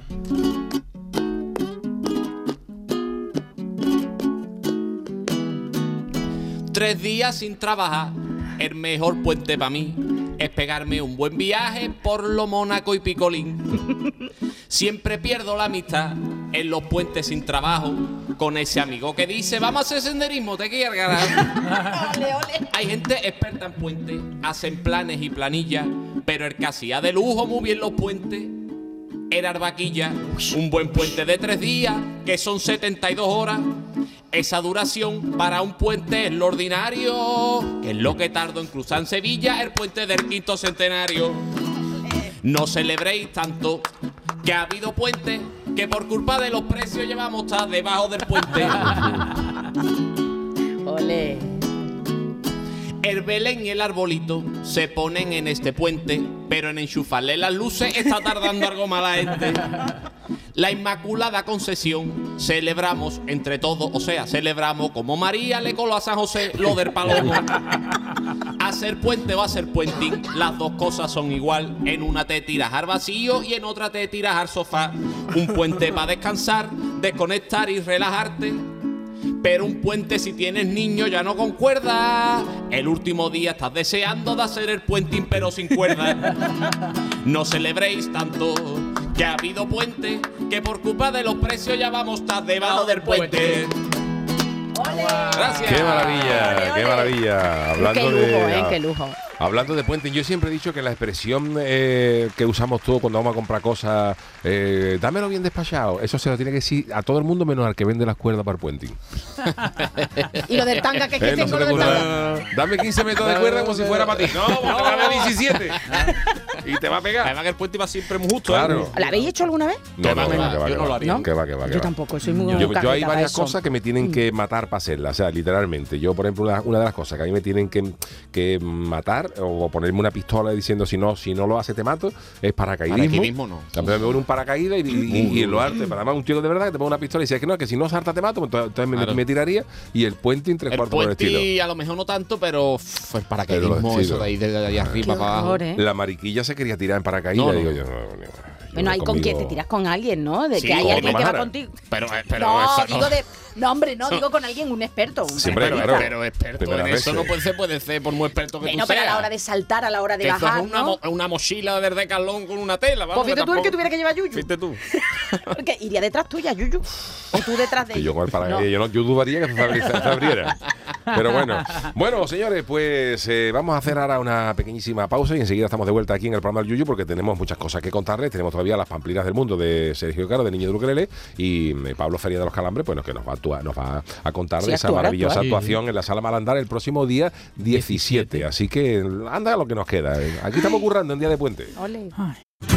Speaker 6: Tres días sin trabajar, el mejor puente para mí es pegarme un buen viaje por lo Mónaco y Picolín. Siempre pierdo la amistad en los puentes sin trabajo con ese amigo que dice, vamos a hacer senderismo, te quiero ganar.
Speaker 5: Ole, ole.
Speaker 6: Hay gente experta en puentes, hacen planes y planillas, pero el que hacía de lujo muy bien los puentes era Arbaquilla, un buen puente de tres días, que son 72 horas. Esa duración para un puente es lo ordinario, que es lo que tardó en cruzar en Sevilla el puente del quinto centenario. No celebréis tanto que ha habido puentes que por culpa de los precios llevamos hasta debajo del puente. [laughs]
Speaker 5: Ole.
Speaker 6: El Belén y el arbolito se ponen en este puente, pero en enchufarle las luces está tardando algo más la gente. La Inmaculada Concesión celebramos entre todos, o sea, celebramos como María le coló a San José lo del palomo. Hacer puente o hacer puenting, las dos cosas son igual. En una te tiras al vacío y en otra te tiras al sofá. Un puente para descansar, desconectar y relajarte. Pero un puente si tienes niño ya no concuerda. El último día estás deseando de hacer el puenting pero sin cuerda. [laughs] No celebréis tanto que ha habido puente que por culpa de los precios ya vamos estar debajo del puente. Gracias.
Speaker 1: ¡Qué maravilla!
Speaker 5: Ole,
Speaker 1: ¡Qué maravilla! Hablando
Speaker 5: Qué lujo,
Speaker 1: de,
Speaker 5: ¿eh? Qué lujo.
Speaker 1: Hablando de puente, yo siempre he dicho que la expresión eh, que usamos todos cuando vamos a comprar cosas, eh, dámelo bien despachado, eso se lo tiene que decir a todo el mundo menos al que vende las cuerdas para el puenting. [laughs]
Speaker 5: Y lo del tanga, que es que
Speaker 1: Eh, no
Speaker 5: tengo lo del
Speaker 1: ocurra,
Speaker 5: tanga.
Speaker 1: Dame 15 metros de cuerda como si fuera para ti. No, porque dame 17. y te va a pegar.
Speaker 6: Además que el puente iba siempre muy justo. ¿eh?
Speaker 1: Claro.
Speaker 5: ¿La habéis hecho alguna vez?
Speaker 1: No,
Speaker 6: Que va,
Speaker 1: no,
Speaker 6: que
Speaker 1: que
Speaker 6: va,
Speaker 1: va,
Speaker 6: yo
Speaker 1: que
Speaker 6: no lo
Speaker 1: va.
Speaker 6: haría.
Speaker 1: Que va, que va, que
Speaker 5: Yo
Speaker 1: va.
Speaker 5: tampoco, soy muy
Speaker 1: Yo, yo hay varias cosas que me tienen que matar para hacerlas, o sea, literalmente. Yo, por ejemplo, una, una de las cosas que a mí me tienen que, que matar o ponerme una pistola diciendo si no, si no lo hace te mato, es paracaidismo.
Speaker 6: Paracaidismo no.
Speaker 1: También me pone un paracaídas y, y, y en lo arte, para más un tío de verdad que te pone una pistola y dice que no, que si no salta te mato, pues entonces, entonces me-
Speaker 6: Claro.
Speaker 1: me, tiraría y el puente en tres
Speaker 6: El
Speaker 1: cuartos por el estilo.
Speaker 6: puente a lo mejor no tanto, pero uf, el paracaidismo, eso de ahí, de ahí arriba
Speaker 5: Qué
Speaker 6: para abajo.
Speaker 5: ¿eh?
Speaker 1: La mariquilla se quería tirar en paracaídas,
Speaker 6: No, no.
Speaker 1: digo yo. no,
Speaker 5: Bueno, ahí con quién
Speaker 1: conmigo-
Speaker 5: te tiras con alguien, ¿no? De
Speaker 6: Sí,
Speaker 5: que hay alguien que va contigo.
Speaker 6: Pero, eh, pero
Speaker 5: no,
Speaker 6: eso no.
Speaker 5: digo de. No, hombre, no, digo con alguien, un experto. Un
Speaker 1: Siempre,
Speaker 6: pero,
Speaker 1: claro.
Speaker 6: pero experto
Speaker 1: Primeras
Speaker 6: en eso no puede ser, puede ser por muy experto que
Speaker 5: Bueno,
Speaker 6: tú
Speaker 5: pero a la hora de saltar, a la hora de
Speaker 6: Que
Speaker 5: bajar,
Speaker 6: es una,
Speaker 5: ¿no?
Speaker 6: mo- una mochila de decalón con una tela, vamos.
Speaker 5: Pues fíjate tú el que tuviera que llevar Yuyu.
Speaker 6: Fíjate tú. [laughs]
Speaker 5: Porque iría detrás tuya, Yuyu. O tú detrás de ella.
Speaker 1: yo con el paracaídas,
Speaker 5: No.
Speaker 1: yo, no- yo dudaría que se abri- [laughs] se abriera. Pero bueno. Bueno, señores, pues eh, vamos a hacer ahora una pequeñísima pausa y enseguida estamos de vuelta aquí en el programa del Yuyu porque tenemos muchas cosas que contarles. Tenemos todavía las pamplinas del mundo de Sergio Caro, de Niño de Ukelele, y eh, Pablo Feria de los Calambres, pues que nos va a, actuar- nos va a contar
Speaker 5: Sí,
Speaker 1: de esa
Speaker 5: actuar,
Speaker 1: maravillosa
Speaker 7: actuar.
Speaker 1: actuación en la Sala Malandar el próximo día 17. Así que anda lo que nos queda. Aquí estamos currando en Día de Puente.
Speaker 5: Ole.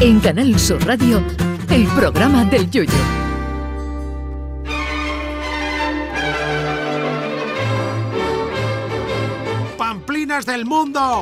Speaker 3: En Canal Sur Radio, el programa del Yoyo.
Speaker 8: ¡Pamplinas del mundo!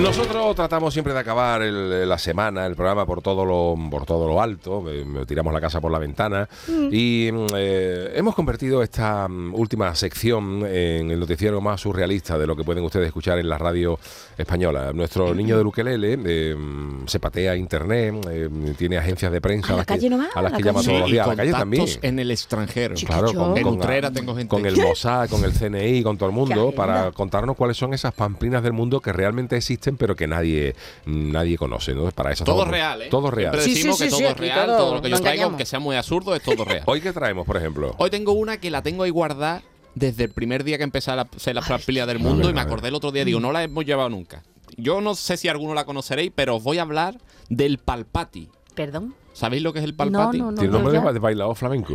Speaker 1: Nosotros tratamos siempre de acabar el- la semana, el programa por todo lo por todo lo alto, eh, tiramos la casa por la ventana y mm, eh, hemos convertido esta mm, última sección en el noticiero más surrealista de lo que pueden ustedes escuchar en la radio española. Nuestro niño de Luquelele eh, mm, se patea internet, eh, tiene agencias de prensa
Speaker 5: ¿A la
Speaker 1: las que,
Speaker 5: nomás?
Speaker 1: a las
Speaker 5: ¿A
Speaker 1: que
Speaker 5: la
Speaker 1: llama
Speaker 5: calle?
Speaker 1: todos los días, a la calle también.
Speaker 6: en el extranjero.
Speaker 1: Claro, con, con-
Speaker 6: Utrera tengo gente.
Speaker 1: con el Mossad, con el CNI, con todo el mundo, para contarnos cuáles son esas pamplinas del mundo que realmente existen, pero que nadie nadie conoce. ¿no? Para eso
Speaker 6: Todo
Speaker 1: estamos-
Speaker 6: real, ¿eh?
Speaker 1: Todo real.
Speaker 6: Siempre
Speaker 5: Sí,
Speaker 6: decimos
Speaker 5: sí,
Speaker 6: que
Speaker 5: sí,
Speaker 6: todo
Speaker 5: sí,
Speaker 6: es real,
Speaker 5: todo
Speaker 6: todo, lo que yo traigo, aunque sea muy absurdo, es todo real. [laughs]
Speaker 1: Hoy qué traemos, por ejemplo.
Speaker 6: Hoy tengo una que la tengo ahí guardada desde el primer día que empecé a la- hacer las pamplinas del mundo
Speaker 1: ver,
Speaker 6: y me acordé el otro día, digo, no la hemos llevado nunca. Yo no sé si alguno la conoceréis, pero os voy a hablar del palpati.
Speaker 5: Perdón.
Speaker 6: ¿Sabéis lo que es el palpati?
Speaker 5: No, no, no.
Speaker 1: Tiene nombre
Speaker 5: ya.
Speaker 1: de, de bailador flamenco.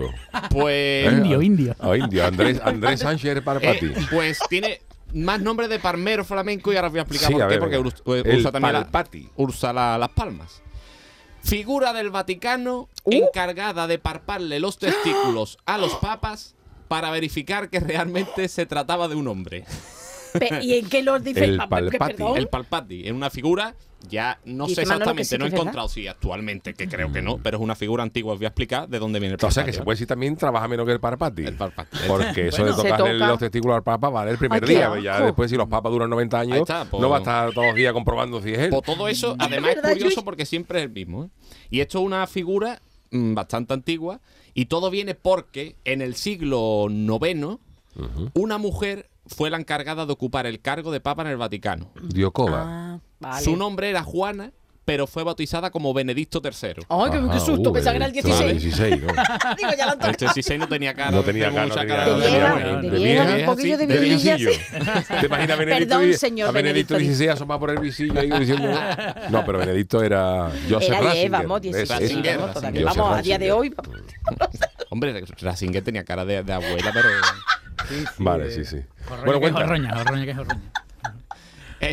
Speaker 6: Pues, [laughs]
Speaker 7: Indio, indio.
Speaker 1: Oh, indio. Andrés, Andrés Sánchez Parpati. [laughs]
Speaker 6: eh, pues tiene más nombre de parmero flamenco y ahora os voy a explicar
Speaker 1: Sí,
Speaker 6: por
Speaker 1: a
Speaker 6: qué,
Speaker 1: ver,
Speaker 6: porque
Speaker 1: venga.
Speaker 6: ur-
Speaker 1: El
Speaker 6: usa también la-
Speaker 1: palpati.
Speaker 6: usa la- las palmas. Figura del Vaticano
Speaker 5: Uh.
Speaker 6: encargada de parparle los testículos a los [gasps] papas para verificar que realmente se trataba de un hombre.
Speaker 5: ¿Y en qué los dice
Speaker 1: El palpati.
Speaker 6: El Palpati es una figura, ya no sé exactamente,
Speaker 5: sí
Speaker 6: no he encontrado si actualmente, que creo que no, pero es una figura antigua, os voy a explicar de dónde viene el
Speaker 1: O sea que se puede decir también trabaja menos que el Parpati.
Speaker 6: El Palpati.
Speaker 1: Porque eso
Speaker 6: Bueno,
Speaker 1: de tocarle
Speaker 5: toca.
Speaker 1: los testículos al Papa vale el primer
Speaker 5: Ay,
Speaker 1: día. Ya después, si los papas duran 90
Speaker 6: Ahí
Speaker 1: años,
Speaker 6: está, pues-
Speaker 1: no va a estar todos los días comprobando si es él.
Speaker 6: Por todo eso, [laughs] además es curioso porque siempre es el mismo. ¿eh? Y esto es una figura mm, bastante antigua y todo viene porque en el siglo IX una mujer fue la encargada de ocupar el cargo de papa en el Vaticano.
Speaker 1: Diocoba.
Speaker 5: Ah, vale.
Speaker 6: Su nombre era Juana, pero fue bautizada como Benedicto III.
Speaker 5: Ay, qué, qué susto,
Speaker 1: uh,
Speaker 5: pensaba que era el
Speaker 1: claro,
Speaker 5: 16.
Speaker 1: 16, ¿no? [laughs]
Speaker 5: Digo, ya lo han
Speaker 6: El
Speaker 5: tocado.
Speaker 6: 16 no tenía cara.
Speaker 1: No tenía cara, no
Speaker 6: mucha
Speaker 1: tenía
Speaker 6: cara
Speaker 1: no tenía
Speaker 5: vieja,
Speaker 1: cara.
Speaker 5: de
Speaker 1: De
Speaker 5: vieja,
Speaker 1: vieja,
Speaker 5: un poquillo de [laughs]
Speaker 1: visillo. ¿Te imaginas a Benedicto,
Speaker 5: Perdón, señor
Speaker 1: a Benedicto
Speaker 5: Benedicto.
Speaker 1: XVI asoma por el visillo ahí diciendo... [laughs] No, pero Benedicto era Joseph
Speaker 5: Era
Speaker 1: Ratzinger.
Speaker 5: 10, vamos,
Speaker 1: Ese,
Speaker 5: 16.
Speaker 1: ese.
Speaker 6: Ratzinger,
Speaker 5: vamos, todavía.
Speaker 6: Ratzinger.
Speaker 5: Vamos, a día de hoy.
Speaker 6: Hombre, Ratzinger tenía cara de, de abuela, pero.
Speaker 1: Vale, sí, sí.
Speaker 7: Jorroña
Speaker 1: Bueno, cuenta.
Speaker 7: jorroña, jorroña que es jorroña.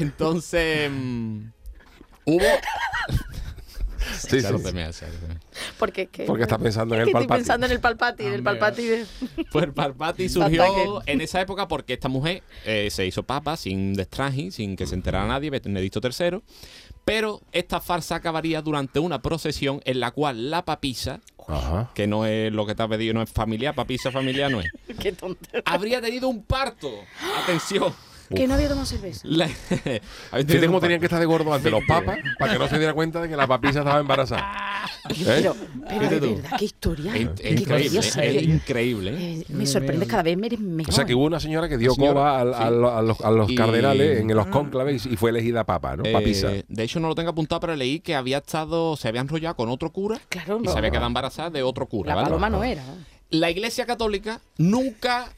Speaker 6: Entonces. mm, hubo.
Speaker 1: Sí, sí.
Speaker 6: me hace.
Speaker 5: Porque, que,
Speaker 1: Porque está pensando en el
Speaker 5: que Estoy
Speaker 1: palpati.
Speaker 5: pensando en el palpati, en el
Speaker 7: Hombre.
Speaker 5: palpati de...
Speaker 6: Pues Parpati
Speaker 5: Ataque.
Speaker 6: surgió en esa época porque esta mujer eh, se hizo papa sin destraje, sin que se enterara nadie, Benedicto III. Pero esta farsa acabaría durante una procesión en la cual la papisa,
Speaker 1: Ajá.
Speaker 6: que no es lo que te ha pedido, no es familiar, papisa familiar no es, [laughs]
Speaker 5: Qué tonto.
Speaker 6: habría tenido un parto. Atención.
Speaker 5: Que no había tomado cerveza.
Speaker 6: La- [laughs]
Speaker 1: cómo tenían que estar de gordo ante los papas para que no se diera cuenta de que la papisa estaba embarazada. [laughs] ¿Eh?
Speaker 5: Pero, pero de verdad, qué historia.
Speaker 6: Es,
Speaker 5: Qué
Speaker 6: es increíble, es
Speaker 5: ¿eh?
Speaker 6: increíble. ¿eh?
Speaker 5: Eh, me sorprende cada vez me eres mejor.
Speaker 1: O sea, que hubo una señora que dio coba al-
Speaker 6: sí.
Speaker 1: al- a, los, a los
Speaker 6: Y-
Speaker 1: cardenales en
Speaker 5: Ah.
Speaker 1: los cónclaves y fue elegida papa, ¿no?
Speaker 6: Eh,
Speaker 1: Papisa.
Speaker 6: de hecho, no lo tengo apuntado, pero leí que había estado, se había enrollado con otro cura
Speaker 5: Claro,
Speaker 6: y
Speaker 5: no.
Speaker 6: se había quedado embarazada de otro cura.
Speaker 5: La
Speaker 6: ¿vale?
Speaker 5: paloma no era.
Speaker 6: La Iglesia Católica nunca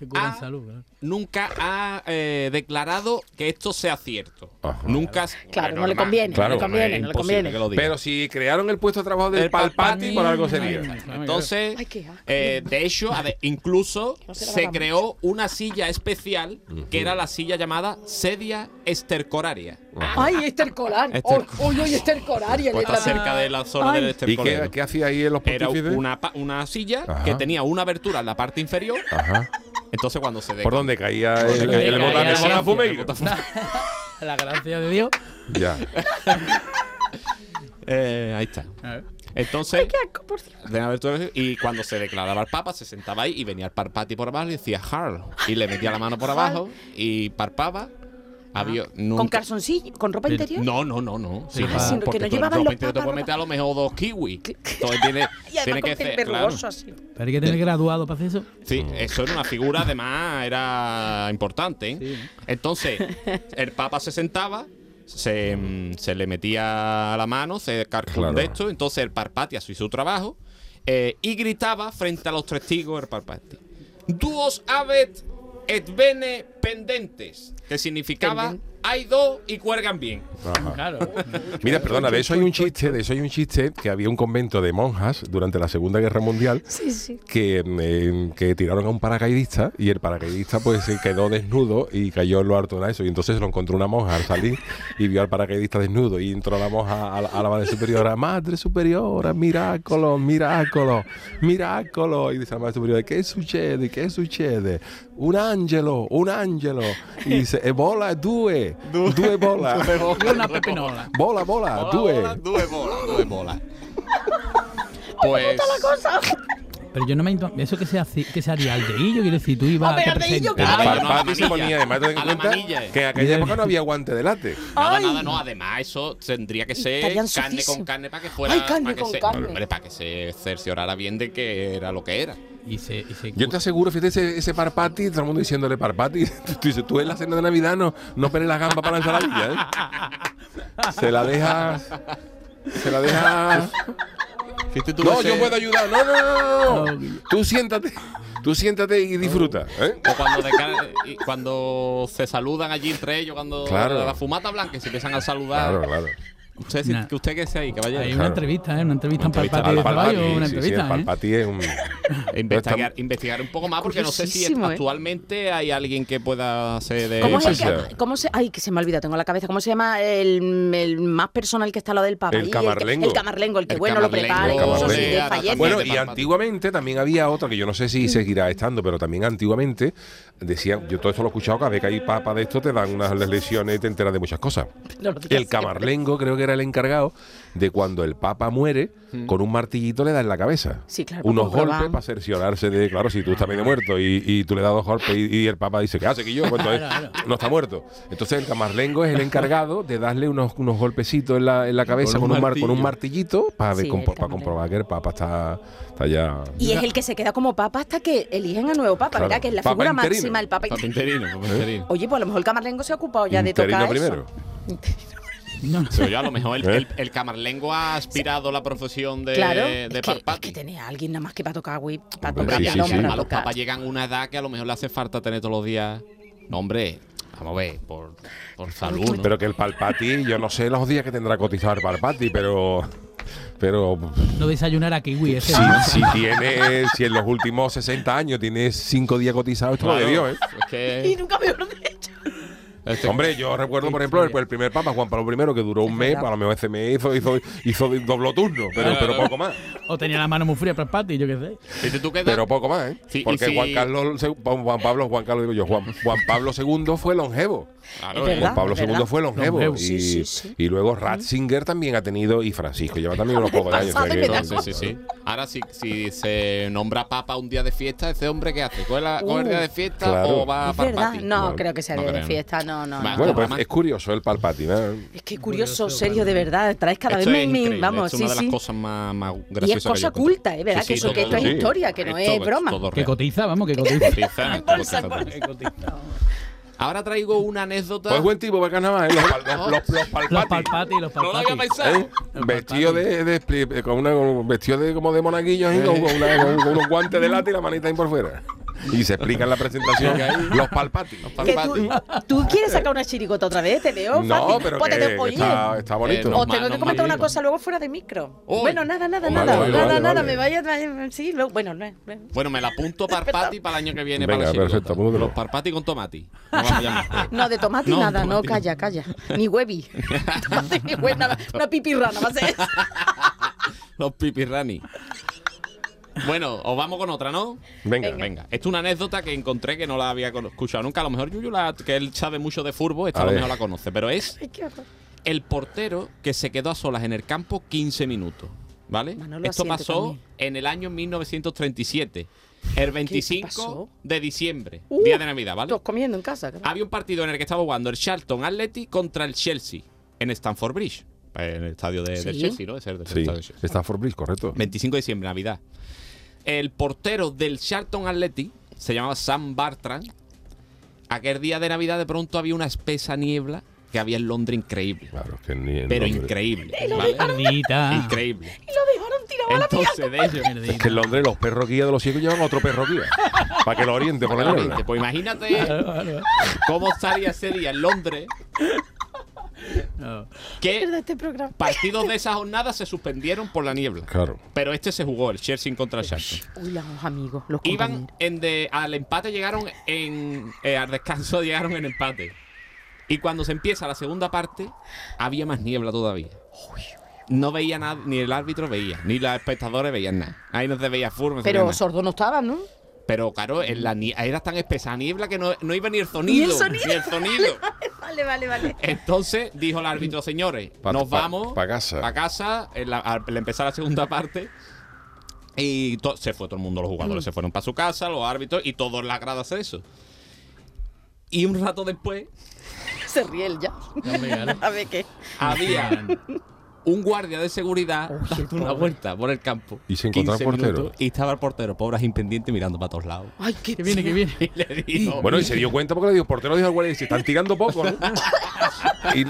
Speaker 7: Se cura en
Speaker 6: Ah.
Speaker 7: salud,
Speaker 6: nunca ha eh, declarado que esto sea cierto.
Speaker 1: Ajá.
Speaker 6: Nunca.
Speaker 5: Claro, no le conviene,
Speaker 1: Claro,
Speaker 5: no le conviene, no le conviene.
Speaker 6: que lo diga.
Speaker 1: Pero si crearon el puesto de trabajo del
Speaker 6: El
Speaker 1: Palpati, por algo sería.
Speaker 7: ay,
Speaker 6: Entonces,
Speaker 5: Ay, qué asco.
Speaker 6: eh, de hecho, incluso
Speaker 5: No se
Speaker 6: creó una silla especial que era la silla llamada sedia estercoraria.
Speaker 5: Ay, estercolar.
Speaker 6: Ester-
Speaker 5: Uy, uy, estercolaria.
Speaker 6: Pues está cerca de la zona
Speaker 5: Ay.
Speaker 6: del
Speaker 1: ¿Y qué, qué hacía ahí en los
Speaker 6: Era una, pa- una silla
Speaker 1: Ajá.
Speaker 6: que tenía una abertura en la parte inferior.
Speaker 1: Ajá.
Speaker 6: Entonces, cuando se
Speaker 1: ¿Por dónde caía el,
Speaker 6: Donde
Speaker 1: el,
Speaker 6: caía
Speaker 1: el el. [laughs]
Speaker 7: La gracia de Dios.
Speaker 1: Ya. [laughs]
Speaker 6: Eh, ahí está.
Speaker 7: A ver.
Speaker 6: Entonces, y cuando se declaraba el Papa, se sentaba ahí y venía el Parpati por abajo y decía Harl. Y le metía la mano por abajo y parpaba. Había,
Speaker 5: Con calzoncillo, con ropa interior.
Speaker 6: No, no, no, no. Sí,
Speaker 7: Ah, que
Speaker 5: no llevaban
Speaker 6: ropa
Speaker 5: los
Speaker 6: interior te puedes meter a lo mejor dos [laughs] kiwis. Entonces tiene, [laughs]
Speaker 5: Y además
Speaker 6: tiene que ser.
Speaker 5: verrugoso
Speaker 6: claro.
Speaker 5: así.
Speaker 7: Pero hay que tener graduado para hacer eso.
Speaker 6: Sí, eso era una figura, además, era importante. ¿eh?
Speaker 7: Sí.
Speaker 6: Entonces, el Papa se sentaba, se, mm, se le metía la mano, se cargó
Speaker 1: Claro.
Speaker 6: de esto, entonces el Parpati hacía su trabajo eh, y gritaba frente a los testigos el Parpati. Duos avet et bene pendentes, que significaba. Hay dos y cuelgan bien.
Speaker 1: Ajá.
Speaker 7: Claro.
Speaker 1: Mira, perdona, de eso hay un chiste, de eso hay un chiste que había un convento de monjas durante la Segunda Guerra Mundial
Speaker 5: Sí, sí.
Speaker 1: que, eh, que tiraron a un paracaidista y el paracaidista pues se quedó desnudo y cayó en lo harto de eso y entonces lo encontró una monja al salir y vio al paracaidista desnudo y entró la monja a la, a la madre superiora madre superiora miracolo miracolo miracolo y dice la madre superiora ¿qué sucede? ¿qué sucede? un angelo un angelo y dice e bola due due bola
Speaker 7: Y una pepinola.
Speaker 1: bola bola due
Speaker 6: due bola, due bola. Pues.
Speaker 7: Pero yo no me Eso que se, hace, que se haría aldeillo, quiero decir, tú ibas
Speaker 5: Hombre,
Speaker 7: a
Speaker 6: manilla.
Speaker 1: ponía además ten en cuenta
Speaker 6: manilla.
Speaker 1: que en aquella época no había guante de late
Speaker 6: Nada, nada, no. Además, eso tendría que ser carne con carne para que fuera.
Speaker 5: Ay, carne
Speaker 6: para que
Speaker 5: con
Speaker 6: se,
Speaker 5: carne.
Speaker 6: hombre, para que se cerciorara bien de que era lo que era.
Speaker 7: Y se, y se
Speaker 1: Yo te aseguro, fíjate, ese, ese parpati, todo el mundo diciéndole parpati. [laughs] Tú dices, tú en la cena de Navidad no, no esperes la gamba para la ensaladilla, ¿eh? Se la dejas. Se la dejas.
Speaker 6: Tú
Speaker 1: No, yo puedo ayudar. No, no, no. [laughs] Tú siéntate. Tú siéntate y disfruta, ¿eh?
Speaker 6: O cuando, de se saludan allí entre ellos, cuando
Speaker 1: Claro.
Speaker 6: la fumata blanca se empiezan a saludar.
Speaker 1: Claro, claro.
Speaker 6: Usted, si-
Speaker 7: Nah.
Speaker 6: que usted que sea ahí, caballero.
Speaker 7: Hay
Speaker 1: Claro.
Speaker 7: una entrevista, ¿eh? Una entrevista en Palpati de una
Speaker 1: sí, sí,
Speaker 7: entrevista,
Speaker 1: el
Speaker 7: ¿eh?
Speaker 1: Es un. [laughs]
Speaker 6: Investigar, investigar un poco más, porque no sé si
Speaker 5: ¿eh?
Speaker 6: actualmente hay alguien que pueda ser de.
Speaker 5: ¿Cómo es el
Speaker 1: sí,
Speaker 5: que,
Speaker 1: sí.
Speaker 5: cómo se, ay, que se me ha olvidado, tengo en la cabeza. ¿Cómo se llama el, el más personal que está lo del Papa?
Speaker 1: El camarlengo.
Speaker 5: El, camarlengo, el que
Speaker 6: El
Speaker 5: bueno lo prepara, desfallece.
Speaker 1: Bueno, y antiguamente también había otro que yo no sé si seguirá estando, pero también antiguamente decían, yo todo esto lo he escuchado, cada vez que hay papa de esto te dan unas lesiones y te enteras de muchas cosas. El camarlengo creo que era el encargado de cuando el papa muere, con un martillito le da en la cabeza.
Speaker 5: Sí, claro,
Speaker 1: Unos
Speaker 5: para
Speaker 1: golpes para cerciorarse de, claro, si tú estás medio muerto y, y tú le das dos golpes y, y el papa dice, ¿qué hace que yo? Entonces, no está muerto. Entonces el camarlengo es el encargado de darle unos, unos golpecitos en la, en la cabeza
Speaker 6: Con
Speaker 1: con
Speaker 6: un
Speaker 1: mar- con un martillito para,
Speaker 5: Sí, camarlengo.
Speaker 1: comprobar que el papa está, está ya...
Speaker 5: Y es el que se queda como papa hasta que eligen a nuevo papa,
Speaker 1: Claro.
Speaker 5: ¿verdad? Que es la
Speaker 1: Papa
Speaker 5: figura
Speaker 1: interino.
Speaker 5: máxima, el papa.
Speaker 6: Papa interino, papa interino.
Speaker 5: Oye, pues a lo mejor el camarlengo se ha ocupado ya de tocar
Speaker 1: primero.
Speaker 5: eso. [laughs]
Speaker 7: No, no.
Speaker 6: Pero yo a lo mejor el,
Speaker 1: ¿Eh?
Speaker 6: el, el camarlengo ha aspirado la profesión de,
Speaker 5: Claro,
Speaker 6: de
Speaker 5: es que, es que tenía a alguien nada más que para tocar whip, para
Speaker 1: Hombre,
Speaker 5: tocar
Speaker 1: sí, sí, sí.
Speaker 6: A los papas llegan a una edad que a lo mejor le hace falta tener todos los días. No, hombre, vamos a ver, por, por salud. ¿no?
Speaker 1: Pero que el palpati, yo no sé los días que tendrá cotizado el palpati, pero... Pero
Speaker 7: No desayunar a kiwi ese.
Speaker 1: si,
Speaker 7: ¿no?
Speaker 1: si tiene, si en los últimos 60 años tiene 5 días cotizados, esto lo
Speaker 6: Claro,
Speaker 1: de Dios, ¿eh?
Speaker 6: es que
Speaker 5: Y nunca dicho.
Speaker 6: Este-
Speaker 1: Hombre, yo recuerdo, por ejemplo, el, el primer papa, Juan Pablo I, que duró un mes, a lo mejor ese mes hizo, hizo, hizo turno, pero, pero poco más.
Speaker 7: O tenía la mano muy fría para el yo qué sé.
Speaker 6: Tú que
Speaker 1: Pero poco más, ¿eh?
Speaker 6: Sí,
Speaker 1: Porque Juan Carlos, Juan Pablo, Juan Carlos digo yo, Juan, Juan Pablo II fue longevo.
Speaker 6: Claro,
Speaker 5: Es verdad.
Speaker 1: Juan Pablo. II fue longevo.
Speaker 7: Longevo.
Speaker 1: Y,
Speaker 5: Sí, sí, sí.
Speaker 1: y luego Ratzinger también ha tenido, y Francisco lleva también unos pocos años. o sea
Speaker 5: Pasado y
Speaker 1: que-
Speaker 5: me da
Speaker 6: Sí, sí, sí. Ahora, si, si se nombra papa un día de fiesta, ¿ese hombre qué hace? ¿Coge, la- el día de fiesta
Speaker 1: Claro.
Speaker 6: o va a
Speaker 5: Es verdad,
Speaker 6: Parpati?
Speaker 5: no, creo que sea
Speaker 6: No
Speaker 5: día de fiesta, no, no.
Speaker 1: Bueno, pues es curioso el palpati, ¿no?
Speaker 5: Es que curioso, serio, de verdad. Traes cada
Speaker 6: Esto
Speaker 5: vez
Speaker 6: increíble,
Speaker 5: Vamos,
Speaker 6: es
Speaker 5: sí,
Speaker 6: una de las
Speaker 5: sí.
Speaker 6: cosas más, más
Speaker 5: Y
Speaker 6: graciosas
Speaker 5: es cosa
Speaker 6: yo encuentro.
Speaker 5: culta, ¿eh? ¿Verdad?
Speaker 6: Sí,
Speaker 5: que eso que esto es historia, que no
Speaker 6: Esto-
Speaker 5: es broma.
Speaker 6: todo
Speaker 7: Que cotiza, vamos, que [laughs] cotiza.
Speaker 5: Bolsa.
Speaker 6: Ahora traigo una anécdota.
Speaker 1: Pues buen tipo para carnaval, ¿eh? los, los, los, los palpati. [laughs]
Speaker 7: Los palpati, los
Speaker 6: no lo había
Speaker 7: palpati.
Speaker 6: pensado.
Speaker 1: ¿Eh? Vestido de, de, de- con una con- vestido de como de monaguillo con, una- con- con unos guantes de lata y la manita ahí por fuera. [laughs] Y se explica en la presentación los palpati.
Speaker 5: Que tú, tú quieres sacar una chirigota otra vez, te veo
Speaker 1: No,
Speaker 5: fácil.
Speaker 1: pero
Speaker 5: Pues te
Speaker 1: que, está, está bonito.
Speaker 6: Eh,
Speaker 5: tengo que comentar una cosa luego fuera de micro. Bueno, nada, nada,
Speaker 1: Vale,
Speaker 5: nada.
Speaker 1: vale,
Speaker 5: nada,
Speaker 1: vale,
Speaker 5: nada.
Speaker 1: vale.
Speaker 5: Me vaya. vaya- Sí, luego- bueno, no, no.
Speaker 6: Bueno, me la apunto parpati para el año que viene.
Speaker 1: Venga,
Speaker 6: para la
Speaker 1: perfecto.
Speaker 6: Los parpati con tomati. No a [laughs]
Speaker 5: de tomate
Speaker 6: No,
Speaker 5: nada, no, calla, calla. Ni huevi. [laughs] tomate ni huevi, nada. Una pipirrana va a ser.
Speaker 6: Los pipirrani. Bueno, os vamos con otra, ¿no?
Speaker 1: Venga.
Speaker 6: Venga, esto es una anécdota que encontré que no la había escuchado nunca. A lo mejor Yuyu, la, que él sabe mucho de fútbol, esta
Speaker 1: A
Speaker 6: a lo mejor la conoce. Pero es el portero que se quedó a solas en el campo 15 minutos. ¿Vale?
Speaker 5: Manolo
Speaker 6: Esto pasó
Speaker 5: también.
Speaker 6: en el año 1937. El 25
Speaker 5: pasó?
Speaker 6: de diciembre,
Speaker 5: Uh,
Speaker 6: día de Navidad, ¿vale?
Speaker 5: Todos comiendo en casa. claro.
Speaker 6: Había un partido en el que estaba jugando el Charlton Athletic contra el Chelsea en Stamford Bridge. En el estadio de, del. Chelsea, ¿no? Es el
Speaker 1: Sí,
Speaker 6: estadio Chelsea.
Speaker 1: Stanford Bridge, correcto.
Speaker 6: 25 de diciembre, Navidad. El portero del Charlton Athletic se llamaba Sam Bartran. Aquel día de Navidad de pronto había una espesa niebla que había en Londres increíble.
Speaker 1: Claro, que ni
Speaker 6: Pero increíble. Increíble.
Speaker 5: Y lo dejaron tirado a la
Speaker 6: Entonces, de ellos.
Speaker 1: Es que en Londres los perros guía de los ciegos llevan otro perro guía. para que lo oriente por.
Speaker 6: Pues imagínate cómo estaría ese día en Londres [laughs]
Speaker 7: No.
Speaker 5: este programa.
Speaker 6: partidos de esa jornada se suspendieron por la niebla.
Speaker 1: Claro.
Speaker 6: Pero este se jugó, el Chelsea contra el Charlton.
Speaker 5: Uy, los amigos, los
Speaker 6: Iban en de, al empate llegaron en eh, al descanso [laughs] llegaron en empate. Y cuando se empieza la segunda parte, había más niebla todavía. No veía nada, ni el árbitro veía, ni los espectadores veían nada. Ahí no se veía fútbol,
Speaker 5: Pero sordo no estaban, ¿no?
Speaker 6: Pero claro, en la nie- era tan espesa niebla que no, no iba ni el sonido.
Speaker 5: sonido.
Speaker 6: Ni el sonido. [laughs]
Speaker 5: Vale, vale, vale.
Speaker 6: Entonces dijo el árbitro, señores,
Speaker 1: Pa-
Speaker 6: nos
Speaker 1: pa-
Speaker 6: vamos
Speaker 1: pa casa.
Speaker 6: a casa en la- al empezar la segunda parte. Y to- se fue todo el mundo, los jugadores se fueron para su casa, los árbitros y todos la grada hacer eso. Y un rato después
Speaker 5: Se ríe él ya. [laughs] A ver qué.
Speaker 6: había un guardia de seguridad dando una vuelta por el campo.
Speaker 1: Y se encontraba el
Speaker 6: 15
Speaker 1: portero.
Speaker 6: minutos, Y estaba el portero, pobres impendiente, mirando para todos lados.
Speaker 5: Ay, qué
Speaker 7: Que viene, que viene.
Speaker 6: Y [laughs] le dijo,
Speaker 1: Bueno, y se dio cuenta porque le dijo, portero dijo al guardia, se están tirando poco, ¿no? [laughs] y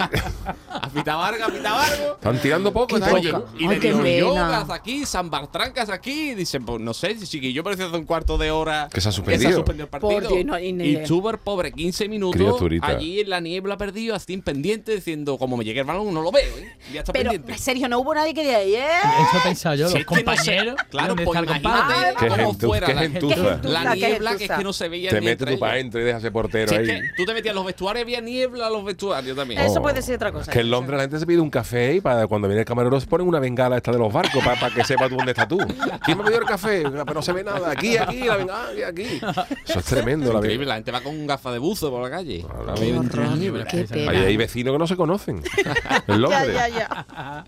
Speaker 6: Pita Vargas, Pita Vargas.
Speaker 1: están tirando poco. Esta
Speaker 6: Oye, y
Speaker 5: Ay,
Speaker 6: le digo, yogas aquí, San Bartrancas aquí. Dicen, pues no sé, chiquillo, parece hace un cuarto de hora
Speaker 1: Que se ha suspendido.
Speaker 6: el partido.
Speaker 5: Por Dios, no, y ni
Speaker 6: y súper pobre, 15 minutos
Speaker 1: Criaturita.
Speaker 6: allí en la niebla perdido, así pendiente, diciendo, como me llegue el balón, no lo veo, ¿eh? Ya está
Speaker 5: Pero,
Speaker 6: pendiente.
Speaker 5: Sergio, no hubo nadie que diga, ¡eh!
Speaker 7: Eso he pensado yo,
Speaker 6: Si
Speaker 7: los
Speaker 6: que no sé-
Speaker 7: compañeros.
Speaker 6: claro,
Speaker 7: ¿dónde
Speaker 6: pues
Speaker 7: el
Speaker 6: imagínate?
Speaker 1: Qué
Speaker 6: cómo
Speaker 1: gentu-
Speaker 6: fuera
Speaker 1: qué
Speaker 6: la,
Speaker 1: gentuza.
Speaker 6: la niebla, que es que no se veía
Speaker 1: Te
Speaker 6: ni
Speaker 1: metes tú para adentro y dejas ese portero ahí.
Speaker 6: que tú te metías en los vestuarios, había niebla en los vestuarios también.
Speaker 5: Eso
Speaker 1: Oh.
Speaker 5: puede ser otra cosa.
Speaker 1: Que en Londres la gente se pide un café y para cuando viene el camarero se ponen una bengala esta de los barcos para, que sepa tú dónde estás tú. ¿Quién me pidió el café? Pero no se ve nada. Aquí, aquí, la bengala, aquí, aquí. Eso es tremendo. La
Speaker 6: la gente va con gafas de buzo por la calle.
Speaker 1: Claro.
Speaker 6: A ver, entre la niebla.
Speaker 5: Qué pena.
Speaker 1: Ahí hay vecinos que no se conocen. En [laughs]
Speaker 5: Ya,
Speaker 1: Londres.
Speaker 5: ya, ya.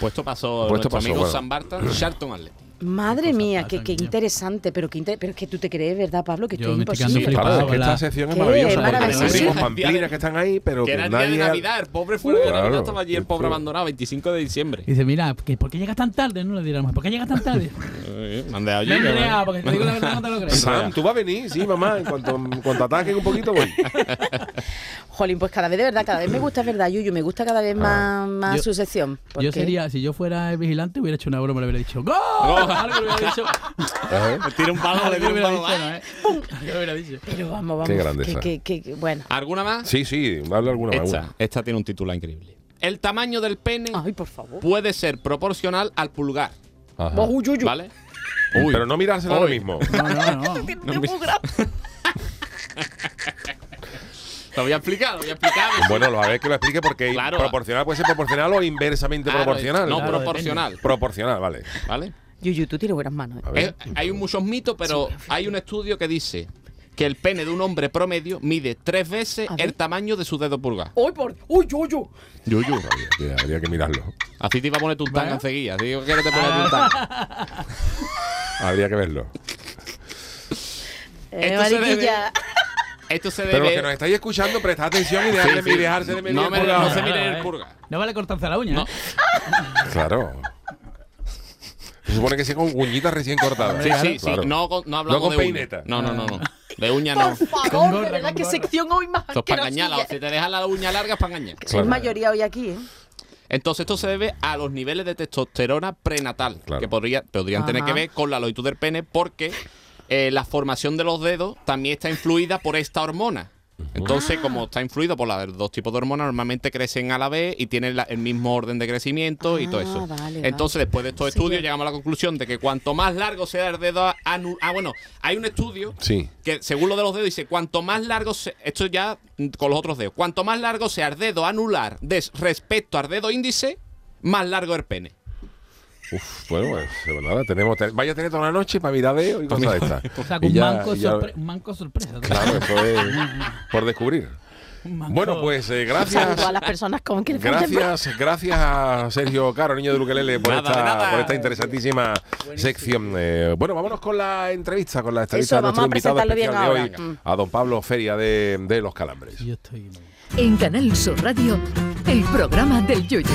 Speaker 6: Pues esto pasó
Speaker 1: Pues esto
Speaker 6: nuestro
Speaker 1: pasó,
Speaker 6: amigo
Speaker 1: bueno.
Speaker 6: San Barton, Charlton Athletic.
Speaker 5: Madre mía, qué, interesante. Pero, qué inte- pero es que tú te crees, ¿verdad, Pablo? Que
Speaker 7: Yo
Speaker 5: esto es imposible.
Speaker 1: Claro, es que esta sección es maravillosa porque
Speaker 6: Sí.
Speaker 1: pamplinas que están ahí, pero
Speaker 6: Que
Speaker 1: que
Speaker 6: era el día de. Navidad, el pobre fue el día de
Speaker 1: Claro.
Speaker 6: Navidad, estaba allí el pobre abandonado, 25 de diciembre.
Speaker 7: Dice, mira, ¿por qué llegas tan tarde? No le dirás, ¿por qué llegas tan tarde? [laughs]
Speaker 6: Eh, Mandé allí.
Speaker 7: No,
Speaker 6: que-
Speaker 7: Andrea, porque te digo la verdad, no te lo crees.
Speaker 1: Sam, tú vas a venir, sí, mamá. En cuanto, en cuanto ataquen un poquito, voy. [laughs]
Speaker 5: Jolín, pues cada vez de verdad, cada vez me gusta, es verdad, Yuyu, me gusta cada vez más, más
Speaker 7: Yo-
Speaker 5: su sección.
Speaker 7: Yo sería, si yo fuera el vigilante, hubiera hecho una broma, le hubiera dicho ¡Gol! Algo le hubiera dicho.
Speaker 6: Me tira un balón, le tira un
Speaker 7: hubiera
Speaker 6: balón.
Speaker 7: dicho, ¿no, eh? Algo le hubiera dicho.
Speaker 5: Pero vamos, vamos.
Speaker 1: Qué grandeza.
Speaker 5: que, que- que- bueno.
Speaker 6: ¿Alguna más?
Speaker 1: Sí, sí, dale alguna más.
Speaker 6: Esta,
Speaker 1: una.
Speaker 6: esta tiene un titular increíble. El tamaño del pene
Speaker 5: Ay, por favor.
Speaker 6: puede ser proporcional al pulgar,
Speaker 1: Ajá.
Speaker 5: Oh, uy, uy, uy.
Speaker 6: ¿vale?
Speaker 1: Pero no mirárselo ahora mismo.
Speaker 7: No, no, no. [laughs]
Speaker 6: No me- [laughs] Lo voy a explicar, lo voy a explicar.
Speaker 1: Bueno, lo a ver que lo explique porque
Speaker 6: Claro.
Speaker 1: proporcional puede ser proporcional o inversamente
Speaker 6: Claro,
Speaker 1: proporcional.
Speaker 6: No,
Speaker 7: Claro,
Speaker 6: proporcional,
Speaker 1: Proporcional, vale.
Speaker 6: ¿vale?
Speaker 5: Yuyu, tú tienes buenas manos. ¿eh?
Speaker 6: Eh, hay muchos mitos, pero hay un estudio que dice que el pene de un hombre promedio mide tres veces el tamaño de su dedo pulgar.
Speaker 5: Uy, por. Uy, Yuyu.
Speaker 6: Yuyu.
Speaker 1: Habría que, habría que mirarlo.
Speaker 6: Así te iba a poner tu tanga enseguida. Digo que no te pones tu tanga. [laughs]
Speaker 1: Habría que verlo.
Speaker 5: Eh,
Speaker 6: Esto se
Speaker 5: mariquilla.
Speaker 6: Esto se
Speaker 1: Pero los
Speaker 6: debe.
Speaker 1: que nos estáis escuchando, prestad atención y dejad de
Speaker 6: Sí, sí.
Speaker 1: dejarse de medir
Speaker 6: No
Speaker 1: el pulgar.
Speaker 6: no se mire el pulgar.
Speaker 7: No vale cortarse la uña,
Speaker 6: No.
Speaker 7: ¿eh?
Speaker 1: Claro. Se supone que sea con uñitas recién cortadas.
Speaker 6: Sí, sí, sí.
Speaker 1: Claro.
Speaker 6: No, no hablamos
Speaker 1: No con
Speaker 6: de uña.
Speaker 1: peineta.
Speaker 6: No, no, no, no. De uña no.
Speaker 5: Por favor,
Speaker 7: Con gorra,
Speaker 5: de verdad, qué sección hoy más
Speaker 6: Esto es para engañar.
Speaker 5: asquerosilla.
Speaker 6: Si te dejas la uña larga es para engañar.
Speaker 5: Soy mayoría hoy aquí, ¿eh?
Speaker 6: Entonces esto se debe a los niveles de testosterona prenatal,
Speaker 1: Claro.
Speaker 6: que podría, podrían tener que ver con la longitud del pene, porque eh, la formación de los dedos también está influida por esta hormona. Entonces, como está influido por los dos tipos de hormonas, normalmente crecen a la vez y tienen la- el mismo orden de crecimiento y todo
Speaker 5: Ah,
Speaker 6: eso.
Speaker 5: vale,
Speaker 6: Entonces, después de estos
Speaker 5: Sí,
Speaker 6: estudios,
Speaker 5: ya.
Speaker 6: llegamos a la conclusión de que cuanto más largo sea el dedo anu- Ah, bueno, hay un estudio
Speaker 1: Sí.
Speaker 6: que según lo de los dedos dice, cuanto más largo, se- esto ya mm, con los otros dedos, cuanto más largo sea el dedo anular des- respecto al dedo índice, más largo el pene.
Speaker 1: Uf, bueno, pues nada, tenemos, te- vaya a tener toda la noche para miradeo y cosas de estas.
Speaker 7: O sea, un,
Speaker 1: ya-
Speaker 7: manco
Speaker 1: y ya-
Speaker 7: sorpre- un manco sorpresa.
Speaker 1: Claro, eso es [laughs] por descubrir.
Speaker 7: Un manco-
Speaker 1: Bueno, pues eh,
Speaker 5: Saludo a
Speaker 1: gracias.
Speaker 5: las personas con que
Speaker 1: Gracias, gracias a Sergio Caro, niño de Luquelele, por,
Speaker 6: Nada,
Speaker 1: esta,
Speaker 6: nada.
Speaker 1: por esta interesantísima sección. Eh, bueno, vámonos con la entrevista, con la entrevista
Speaker 5: Eso,
Speaker 1: de nuestro invitado especial de hoy.
Speaker 5: Mm.
Speaker 1: a don Pablo Feria de, de Los Calambres.
Speaker 7: Yo estoy...
Speaker 3: En Canal Sur Radio, el programa del Yoyo.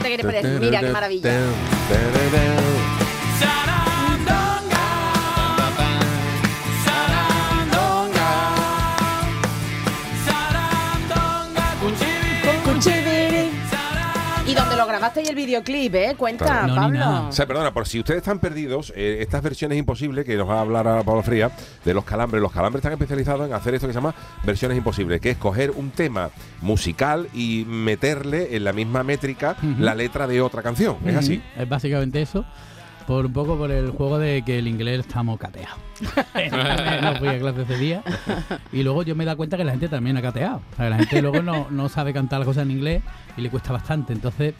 Speaker 5: Te quería decir. Mira qué maravilla. Y el videoclip, ¿eh? Cuenta,
Speaker 1: Claro.
Speaker 7: No.
Speaker 5: Pablo.
Speaker 1: O sea, perdona, por si ustedes están perdidos, eh, estas versiones imposibles, que nos va a hablar a Pablo Fría, de los calambres. Los calambres están especializados en hacer esto que se llama versiones imposibles, que es coger un tema musical y meterle en la misma métrica la letra de otra canción. Es así.
Speaker 7: Es básicamente eso. Por un poco por el juego de que el inglés está mocateado. [laughs] no fui a clase ese día. Y luego yo me he dado cuenta que la gente también ha cateado. O sea, que la gente luego no, no sabe cantar las cosas en inglés y le cuesta bastante. Entonces,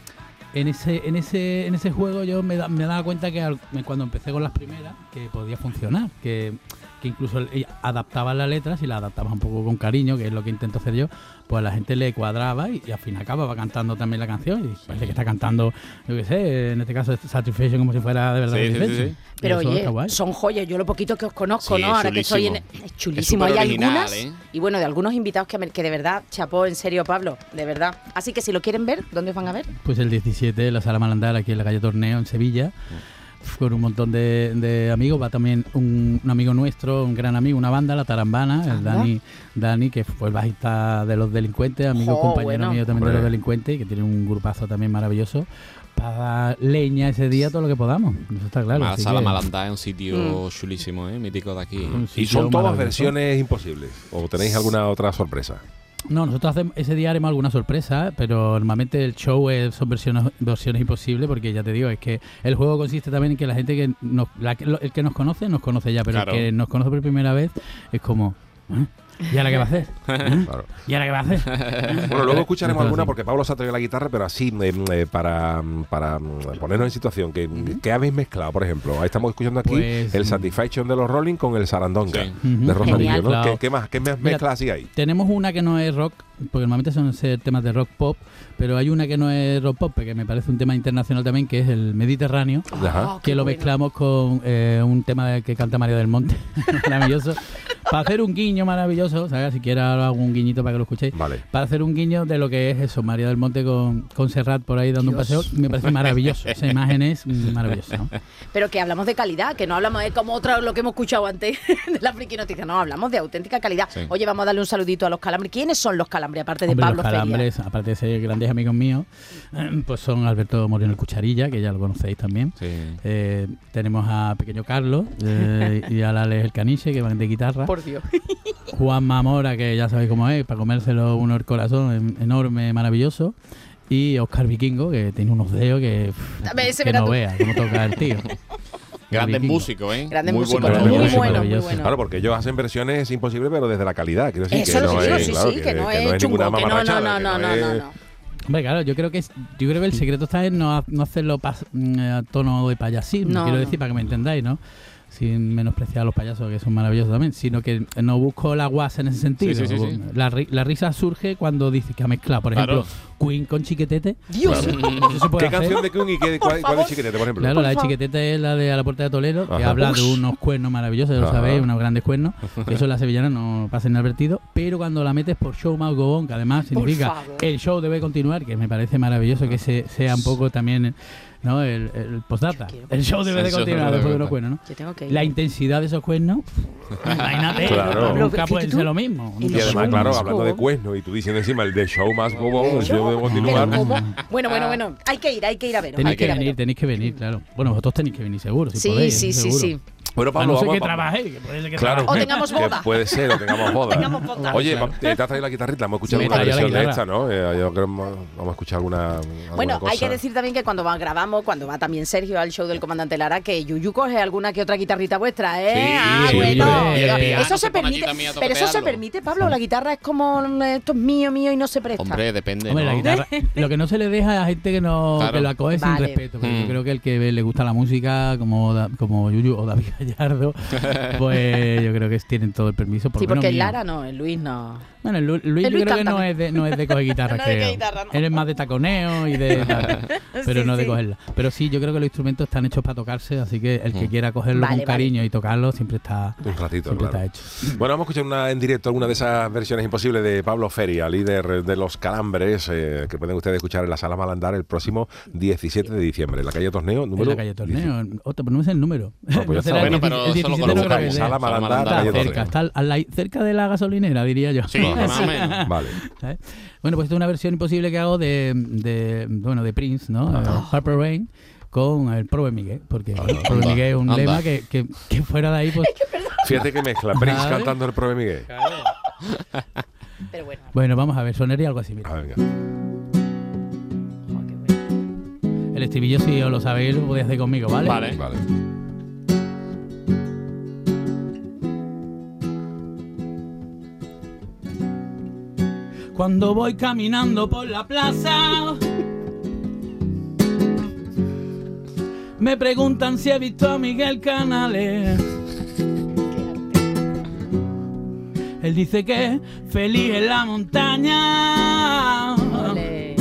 Speaker 7: en ese, en ese, en ese juego yo me, da- me daba cuenta que cuando empecé con las primeras, que podía funcionar. Que, que incluso adaptaba las letras y las adaptaba un poco con cariño, que es lo que intento hacer yo, pues a la gente le cuadraba y, y al fin acababa cantando también la canción. Y parece que está cantando, yo qué sé, en este caso Satisfaction como si fuera de verdad.
Speaker 6: Sí, sí, sí,
Speaker 5: Pero oye, son joyas. Yo lo poquito que os conozco,
Speaker 6: Sí,
Speaker 5: ¿no? Ahora que estoy en.
Speaker 6: chulísimo.
Speaker 5: Es chulísimo.
Speaker 6: Es
Speaker 5: Hay algunas.
Speaker 6: ¿eh?
Speaker 5: Y bueno, de algunos invitados que, me- que de verdad, chapó, en serio, Pablo. De verdad. Así que si lo quieren ver, ¿dónde os van a ver?
Speaker 7: Pues el 17 en la Sala Malandar, aquí en la calle Torneo, en Sevilla, con un montón de, de amigos. Va también un, un amigo nuestro, un gran amigo, una banda, La Tarambana, el. Dani, Dani, que fue el bajista de Los Delincuentes, amigo compañero
Speaker 5: bueno.
Speaker 7: mío también
Speaker 1: Hombre.
Speaker 7: de Los Delincuentes, que tiene un grupazo también maravilloso, para dar leña ese día todo lo que podamos. Eso está claro.
Speaker 6: La sala
Speaker 7: que-
Speaker 6: Malandá es un sitio chulísimo, ¿eh? mítico de aquí.
Speaker 1: Y son todas versiones imposibles. ¿O tenéis alguna otra sorpresa?
Speaker 7: No, nosotros hacemos, ese día haremos alguna sorpresa, pero normalmente el show es- son versiones, versiones imposibles porque ya te digo, es que el juego consiste también en que la gente que nos, la el que nos conoce, nos conoce ya, pero
Speaker 6: Claro.
Speaker 7: el que nos conoce por primera vez es como, ¿eh? ¿Y ahora qué va a hacer? [laughs]
Speaker 1: Claro.
Speaker 7: ¿Y ahora qué va a hacer?
Speaker 1: Bueno, luego escucharemos alguna porque Pablo se ha traído la guitarra, pero así eh, eh, para, para mm, ponernos en situación. que ¿Qué habéis mezclado, por ejemplo? Ahí estamos escuchando aquí
Speaker 7: Pues,
Speaker 1: el
Speaker 7: mm.
Speaker 1: Satisfaction de los Rolling con el Sarandonga
Speaker 6: Sí.
Speaker 1: De.
Speaker 5: Genial.
Speaker 1: ¿no?
Speaker 7: Claro.
Speaker 1: ¿Qué, qué más? ¿Qué
Speaker 7: Mira,
Speaker 1: mezclas así hay?
Speaker 7: Tenemos una que no es rock, porque normalmente son temas de rock pop, pero hay una que no es rock pop, que me parece un tema internacional también, que es el Mediterráneo.
Speaker 1: Ajá.
Speaker 5: Oh,
Speaker 7: que lo
Speaker 5: bueno.
Speaker 7: mezclamos con eh, un tema que canta María del Monte, [laughs] maravilloso, para hacer un guiño maravilloso, ¿sabes? Si quieres hago un guiñito para que lo escuchéis,
Speaker 1: Vale.
Speaker 7: para hacer un guiño de lo que es eso, María del Monte con, con Serrat por ahí dando un paseo, me parece maravilloso, esa [laughs] imagen es maravillosa. ¿no?
Speaker 5: Pero que hablamos de calidad, que no hablamos de como otra lo que hemos escuchado antes [laughs] de la friki noticia. No, hablamos de auténtica calidad.
Speaker 6: Sí.
Speaker 5: Oye, vamos a darle un saludito a los calambres. ¿Quiénes son los calambres, aparte de
Speaker 7: Hombre,
Speaker 5: Pablo
Speaker 7: los
Speaker 5: Feria?
Speaker 7: calambres, aparte de ser grandes amigos míos, eh, pues son Alberto Moreno el Cucharilla, que ya lo conocéis también.
Speaker 6: Sí.
Speaker 7: Eh, tenemos a Pequeño Carlos eh, y a Alex el Caniche, que van de guitarra.
Speaker 5: Por Dios. [laughs]
Speaker 7: Juan Mamora, que ya sabéis cómo es, para comérselo uno el corazón, en- enorme, maravilloso. Y Oscar Vikingo, que tiene unos dedos que, pff, que no
Speaker 5: tú.
Speaker 7: vea cómo toca el tío. [laughs]
Speaker 6: Grandes músicos, ¿eh?
Speaker 5: Grandes
Speaker 6: muy
Speaker 5: músicos,
Speaker 6: buenos
Speaker 1: muy bueno,
Speaker 5: muy
Speaker 7: maravilloso.
Speaker 5: bueno.
Speaker 1: Claro, porque ellos hacen versiones imposibles, pero desde la calidad. Quiero decir
Speaker 5: Eso
Speaker 1: que
Speaker 5: lo
Speaker 1: no es,
Speaker 5: sí,
Speaker 1: claro,
Speaker 5: sí,
Speaker 1: que,
Speaker 5: que no
Speaker 1: que no es ninguna
Speaker 5: chungo, que no, no,
Speaker 1: mamarrachada,
Speaker 5: no,
Speaker 1: que
Speaker 5: no, no,
Speaker 1: es-
Speaker 5: no, no.
Speaker 7: Hombre, claro, yo creo que es- yo creo que el secreto está en no, no hacerlo pas- mm, a tono de payasismo,
Speaker 5: No,
Speaker 7: quiero
Speaker 5: no.
Speaker 7: decir, para que me entendáis, ¿no? Sin menospreciar a los payasos, que son maravillosos también, sino que no busco la guasa en ese sentido.
Speaker 6: Sí, sí, sí, sí.
Speaker 7: La, ri- la risa surge cuando dices que ha mezclado, por
Speaker 6: Claro.
Speaker 7: ejemplo, Queen con Chiquetete.
Speaker 5: Dios.
Speaker 7: Eso se puede
Speaker 1: ¿Qué
Speaker 7: hacer.
Speaker 1: canción de Queen y qué, cuál, cuál es Chiquetete, por ejemplo?
Speaker 7: Claro, la de. Chiquetete es la de A la Puerta de Toledo, que
Speaker 1: Ajá.
Speaker 7: habla de unos cuernos maravillosos, ya lo sabéis, unos grandes cuernos. Eso en la sevillana no pasa inadvertido, pero cuando la metes por show más gobón, que además significa el show debe continuar, que me parece maravilloso que se, sea un poco también ¿no? el, el postdata. El show debe de continuar después de unos cuernos, ¿no?
Speaker 5: Yo tengo Ok.
Speaker 7: La intensidad de esos cuernos, [laughs] imagínate,
Speaker 1: Claro.
Speaker 7: nunca puede
Speaker 5: que
Speaker 7: ser lo mismo.
Speaker 1: Y además, claro, hablando de
Speaker 5: on.
Speaker 1: cuerno y tú diciendo encima el de show más on, el show debe continuar.
Speaker 5: Bueno, [laughs] bueno, bueno. Hay que ir, hay que ir a ver.
Speaker 7: Tenéis que
Speaker 5: ir
Speaker 7: venir, tenéis que venir, claro. Bueno, vosotros tenéis que venir seguro, si
Speaker 5: Sí,
Speaker 7: podéis,
Speaker 5: sí, sí, sí.
Speaker 1: Bueno,
Speaker 7: A
Speaker 1: Pablo,
Speaker 7: no ser
Speaker 1: vamos,
Speaker 7: que
Speaker 1: vamos.
Speaker 7: trabajéis, que puede ser que
Speaker 1: Claro.
Speaker 7: trabajéis.
Speaker 5: O tengamos
Speaker 1: que
Speaker 5: boda.
Speaker 1: puede ser, o tengamos [laughs] boda.
Speaker 5: Tengamos boda.
Speaker 1: Oye,
Speaker 7: Claro.
Speaker 1: ¿te has traído la guitarrita? Hemos escuchado
Speaker 7: Sí, la
Speaker 1: versión de esta, ¿no? Eh, yo creo que vamos a escuchar alguna, alguna
Speaker 5: Bueno, hay que decir también que cuando va, grabamos, cuando va también Sergio al show del comandante Lara, que Yuyu coge alguna que otra guitarrita vuestra, ¿eh?
Speaker 6: Sí,
Speaker 5: ah,
Speaker 7: sí,
Speaker 5: bueno.
Speaker 7: y el piano
Speaker 5: eso
Speaker 6: se
Speaker 5: permite. Pero eso se permite, Pablo. La guitarra es como mm, esto es mío, mío y no se presta.
Speaker 6: Hombre, depende.
Speaker 7: Hombre, la guitarra, lo que no se le deja a gente que no
Speaker 6: Claro.
Speaker 7: que lo acoge sin respeto. Pero
Speaker 6: Mm.
Speaker 7: yo creo que el que le gusta la música, como, como Yuyu o David Gallardo, pues yo creo que tienen todo el permiso. Por
Speaker 5: sí,
Speaker 7: menos
Speaker 5: porque
Speaker 7: mío.
Speaker 5: Lara no, el Luis no.
Speaker 7: Bueno, Luis
Speaker 5: El
Speaker 7: yo creo que no es, de, no es de coger [laughs] guitarra,
Speaker 5: No es de
Speaker 7: creo.
Speaker 5: guitarra, no.
Speaker 7: Él es más de taconeo y [laughs] de... pero
Speaker 5: Sí,
Speaker 7: no de
Speaker 5: sí.
Speaker 7: cogerla. Pero sí, yo creo que los instrumentos están hechos para tocarse, así que el que
Speaker 6: Mm.
Speaker 7: quiera cogerlo
Speaker 5: Vale,
Speaker 7: con
Speaker 5: vale.
Speaker 7: cariño y tocarlo siempre está,
Speaker 1: Un ratito,
Speaker 7: siempre
Speaker 1: claro.
Speaker 7: está hecho. [clears throat]
Speaker 1: Bueno, vamos a escuchar una, en directo alguna de esas versiones imposibles de Pablo Feria, líder de los calambres, eh, que pueden ustedes escuchar en la sala Malandar el próximo 17 de diciembre, en la calle Torneo,
Speaker 7: En
Speaker 1: número
Speaker 7: la calle Torneo. Otro, pero no es el número.
Speaker 1: No, pues [laughs]
Speaker 6: Bueno,
Speaker 7: 17,
Speaker 6: pero
Speaker 7: el
Speaker 6: eso lo
Speaker 7: 17 no creo que
Speaker 1: colocamos.
Speaker 7: sea.
Speaker 1: Sala Malandar,
Speaker 6: Está
Speaker 1: calle
Speaker 7: Está
Speaker 1: Torneo.
Speaker 7: cerca, está al- al la- cerca de la gasolinera, diría yo.
Speaker 6: Sí, más o menos. [laughs]
Speaker 1: Vale.
Speaker 7: ¿Sabes? Bueno, pues esta es una versión imposible que hago de, de bueno, de Prince, ¿no? Eh, Harper Rain con el Prove Miguel, porque bueno, Prove
Speaker 6: anda,
Speaker 7: Miguel es un
Speaker 6: anda.
Speaker 7: lema que, que, que fuera de ahí, pues...
Speaker 1: Fíjate que mezcla Prince
Speaker 7: ¿Sabes?
Speaker 1: cantando el Prove Miguel.
Speaker 5: Pero bueno.
Speaker 7: Bueno, vamos a ver, sonaría algo así, mira.
Speaker 1: Ah,
Speaker 5: bueno.
Speaker 7: El estribillo, si os lo sabéis, lo podéis hacer conmigo, ¿vale?
Speaker 6: Vale.
Speaker 1: Vale.
Speaker 7: Cuando voy caminando por la plaza, me preguntan si he visto a Miguel Canales. Él dice que feliz en la montaña.
Speaker 5: Ole.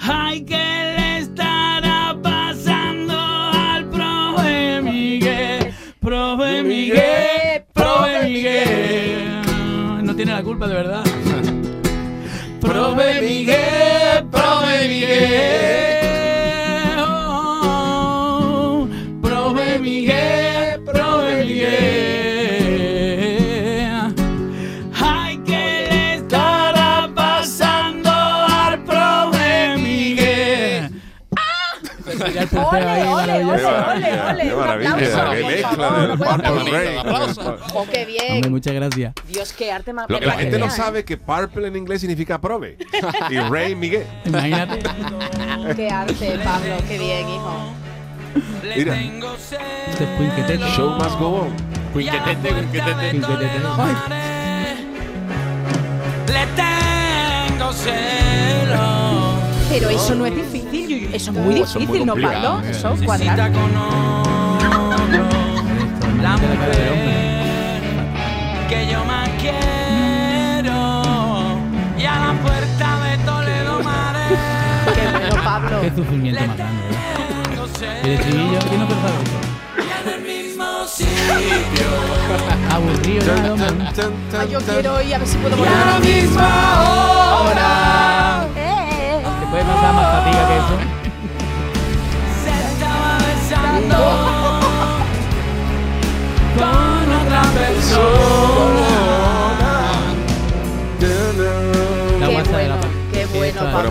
Speaker 7: Ay, ¿qué le estará pasando al profe Miguel? Profe Miguel, profe Miguel. No tiene la culpa, de verdad. Profe Miguel, profe Miguel.
Speaker 5: Ole, ole, ole, ole,
Speaker 1: maravilla, qué mezcla.
Speaker 5: Oh, qué bien.
Speaker 7: Muchas gracias.
Speaker 5: Dios, qué arte más.
Speaker 1: Lo que la gente no sabe que Purple en inglés significa prove. Y Ray Miguel.
Speaker 7: Imagínate.
Speaker 5: Qué arte, Pablo, qué bien, hijo.
Speaker 1: Mira,
Speaker 7: Este es Quinquetete.
Speaker 1: show must go on.
Speaker 6: Quinquetete, quinquetete.
Speaker 7: Quinquetete.
Speaker 9: Le tengo celo.
Speaker 5: Pero eso no es difícil. Eso es muy difícil, ¿no. Pablo? Eso, cuadrar.
Speaker 9: con otro la mujer que yo más quiero. Y a la puerta de Toledo Maré.
Speaker 5: Qué bueno, Pablo.
Speaker 7: Qué sufrimiento más. El estribillo, ¿quién no pensaba eso? [laughs] Aburrido,
Speaker 5: yo quiero ir a ver si puedo
Speaker 9: Y a la
Speaker 5: volar.
Speaker 9: misma hora.
Speaker 5: Eh,
Speaker 7: ¿Te puede pasar más fatiga que eso?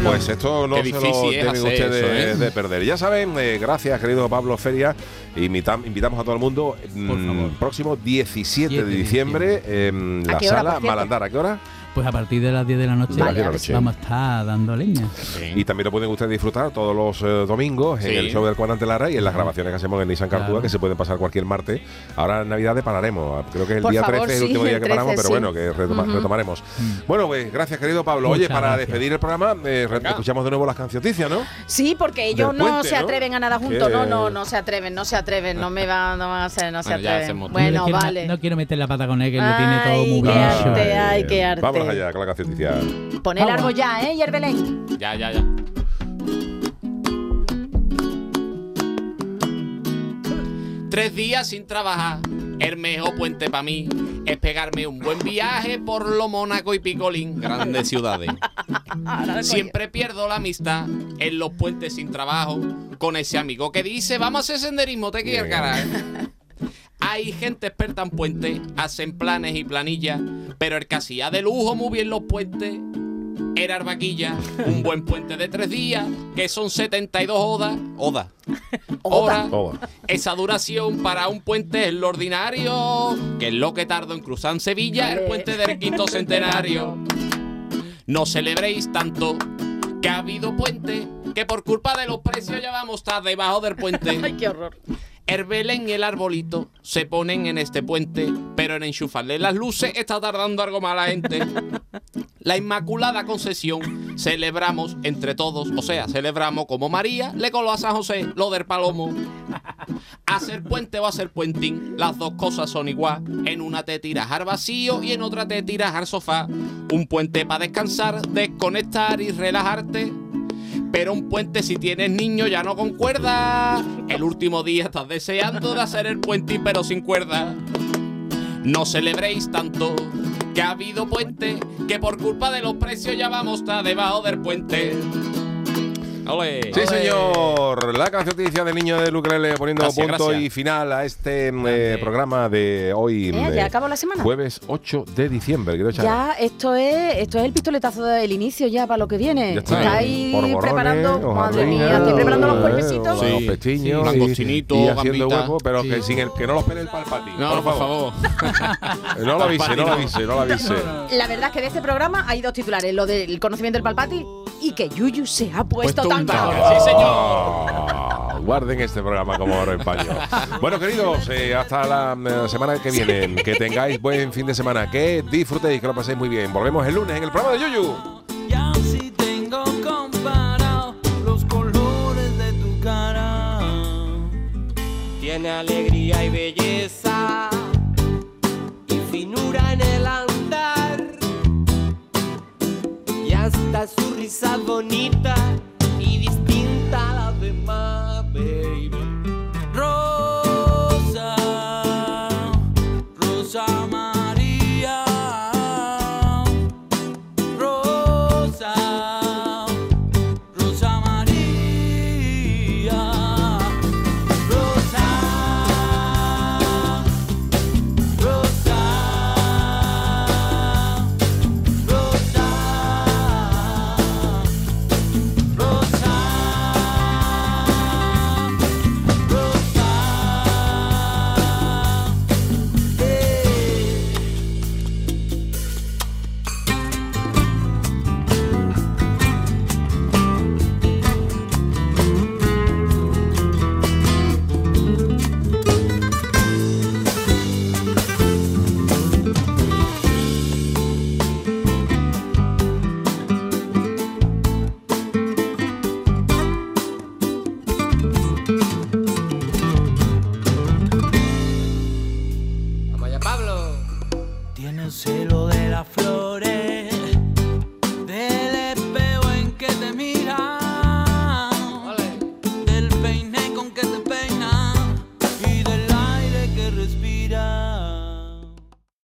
Speaker 5: Bueno,
Speaker 1: pues esto no se lo deben ustedes
Speaker 6: eso, ¿eh?
Speaker 1: de perder. Ya saben, eh, gracias, querido Pablo Feria. Invitam- invitamos a todo el mundo mm,
Speaker 7: Por favor.
Speaker 1: próximo 17 de
Speaker 7: 7 de
Speaker 1: diciembre en
Speaker 5: ¿A
Speaker 1: la sala? Malandar. ¿A qué hora?
Speaker 7: Pues a partir de las 10 de la noche,
Speaker 1: De las 10 de la noche.
Speaker 7: vamos a estar dando leña.
Speaker 1: Y también lo pueden ustedes disfrutar todos los eh, domingos en el show del Comandante Lara y en las grabaciones que hacemos en Nissan Cartuga,
Speaker 7: Claro.
Speaker 1: que se pueden pasar cualquier martes. Ahora en Navidades pararemos. Creo que es el
Speaker 5: Por
Speaker 1: día
Speaker 5: favor,
Speaker 1: 13 es el último día que paramos,
Speaker 5: 13,
Speaker 1: pero
Speaker 5: sí.
Speaker 1: bueno, que retoma- retomaremos. Bueno, pues gracias, querido Pablo. Oye, para
Speaker 7: gracias.
Speaker 1: despedir el programa, eh, escuchamos de nuevo las canciones, ¿no?
Speaker 5: Sí, porque ellos
Speaker 1: Del
Speaker 5: no
Speaker 1: puente,
Speaker 5: se
Speaker 1: ¿no?
Speaker 5: atreven a nada juntos. No, no, no se atreven, no se atreven. No me van, no van a hacer, no se atreven. Bueno, vale.
Speaker 7: No quiero meter la pata con él, que lo tiene todo muy
Speaker 5: Ay, qué
Speaker 7: bien.
Speaker 5: arte, ay, qué arte.
Speaker 1: Allá con la canción.
Speaker 5: Pon el árbol ya, ¿eh, Yerbelén?
Speaker 6: Ya, ya, ya. Tres días sin trabajar, el mejor puente para mí es pegarme un buen viaje por lo Mónaco y Picolín, grandes [laughs] ciudades. Siempre pierdo la amistad en los puentes sin trabajo con ese amigo que dice, vamos a hacer senderismo, te quiero carajo. Hay gente experta en puentes, hacen planes y planillas, pero el que hacía de lujo muy bien los puentes era Arbaquilla, un buen puente de tres días, que son 72 horas. Oda. Hora.
Speaker 1: Oda.
Speaker 6: Esa duración para un puente es lo ordinario, que es lo que tardó en cruzar en Sevilla el puente del quinto centenario. No celebréis tanto que ha habido puente, que por culpa de los precios ya vamos a estar debajo del puente. [laughs]
Speaker 5: Ay, qué horror.
Speaker 6: El Belén y el arbolito se ponen en este puente, pero en enchufarle las luces está tardando algo más la gente. La Inmaculada Concesión celebramos entre todos, o sea, celebramos como María le coló a San José lo del palomo. Hacer puente o hacer puentín, las dos cosas son igual. En una te tiras al vacío y en otra te tiras al sofá. Un puente para descansar, desconectar y relajarte. Pero un puente si tienes niño ya no concuerda. El último día estás deseando de hacer el puente pero sin cuerda. No celebréis tanto que ha habido puente, que por culpa de los precios ya vamos a debajo del puente. Ole.
Speaker 1: Sí, señor. La canción noticia del niño de Lucrele poniendo
Speaker 6: Gracias,
Speaker 1: punto
Speaker 6: gracias.
Speaker 1: y final a este eh, programa de hoy.
Speaker 5: Eh,
Speaker 1: eh,
Speaker 5: ya acabó la semana.
Speaker 1: Jueves 8 de diciembre. Charo.
Speaker 5: Ya, esto es, esto es el pistoletazo del inicio ya para lo que viene.
Speaker 1: Ya está.
Speaker 5: Estáis
Speaker 1: Polvorones,
Speaker 5: preparando, madre mía, estoy preparando los
Speaker 1: eh,
Speaker 5: cuerpecitos.
Speaker 1: Los
Speaker 6: Sí,
Speaker 1: pechiños
Speaker 6: sí,
Speaker 1: y- y, haciendo
Speaker 6: gambita.
Speaker 1: huevo, pero
Speaker 7: Sí.
Speaker 1: que sin el que no los pele el palpatín.
Speaker 6: No, por favor.
Speaker 1: Eh, [laughs] No lo avise, no lo avise, no lo avise.
Speaker 5: La verdad es que de este programa hay dos titulares, lo del conocimiento del palpati y que Yuyu se ha puesto,
Speaker 6: Puesto
Speaker 5: cabrón.
Speaker 6: Sí, señor.
Speaker 1: Ah, guarden este programa como oro en paño. Bueno, queridos, eh, hasta la eh, semana que viene. Que tengáis buen fin de semana. Que disfrutéis, que lo paséis muy bien. Volvemos el lunes en el programa de Yuyu.
Speaker 9: Y así tengo comparado los colores de tu cara.
Speaker 10: Tiene alegría y belleza y finura en el andar. Y hasta su risa bonita las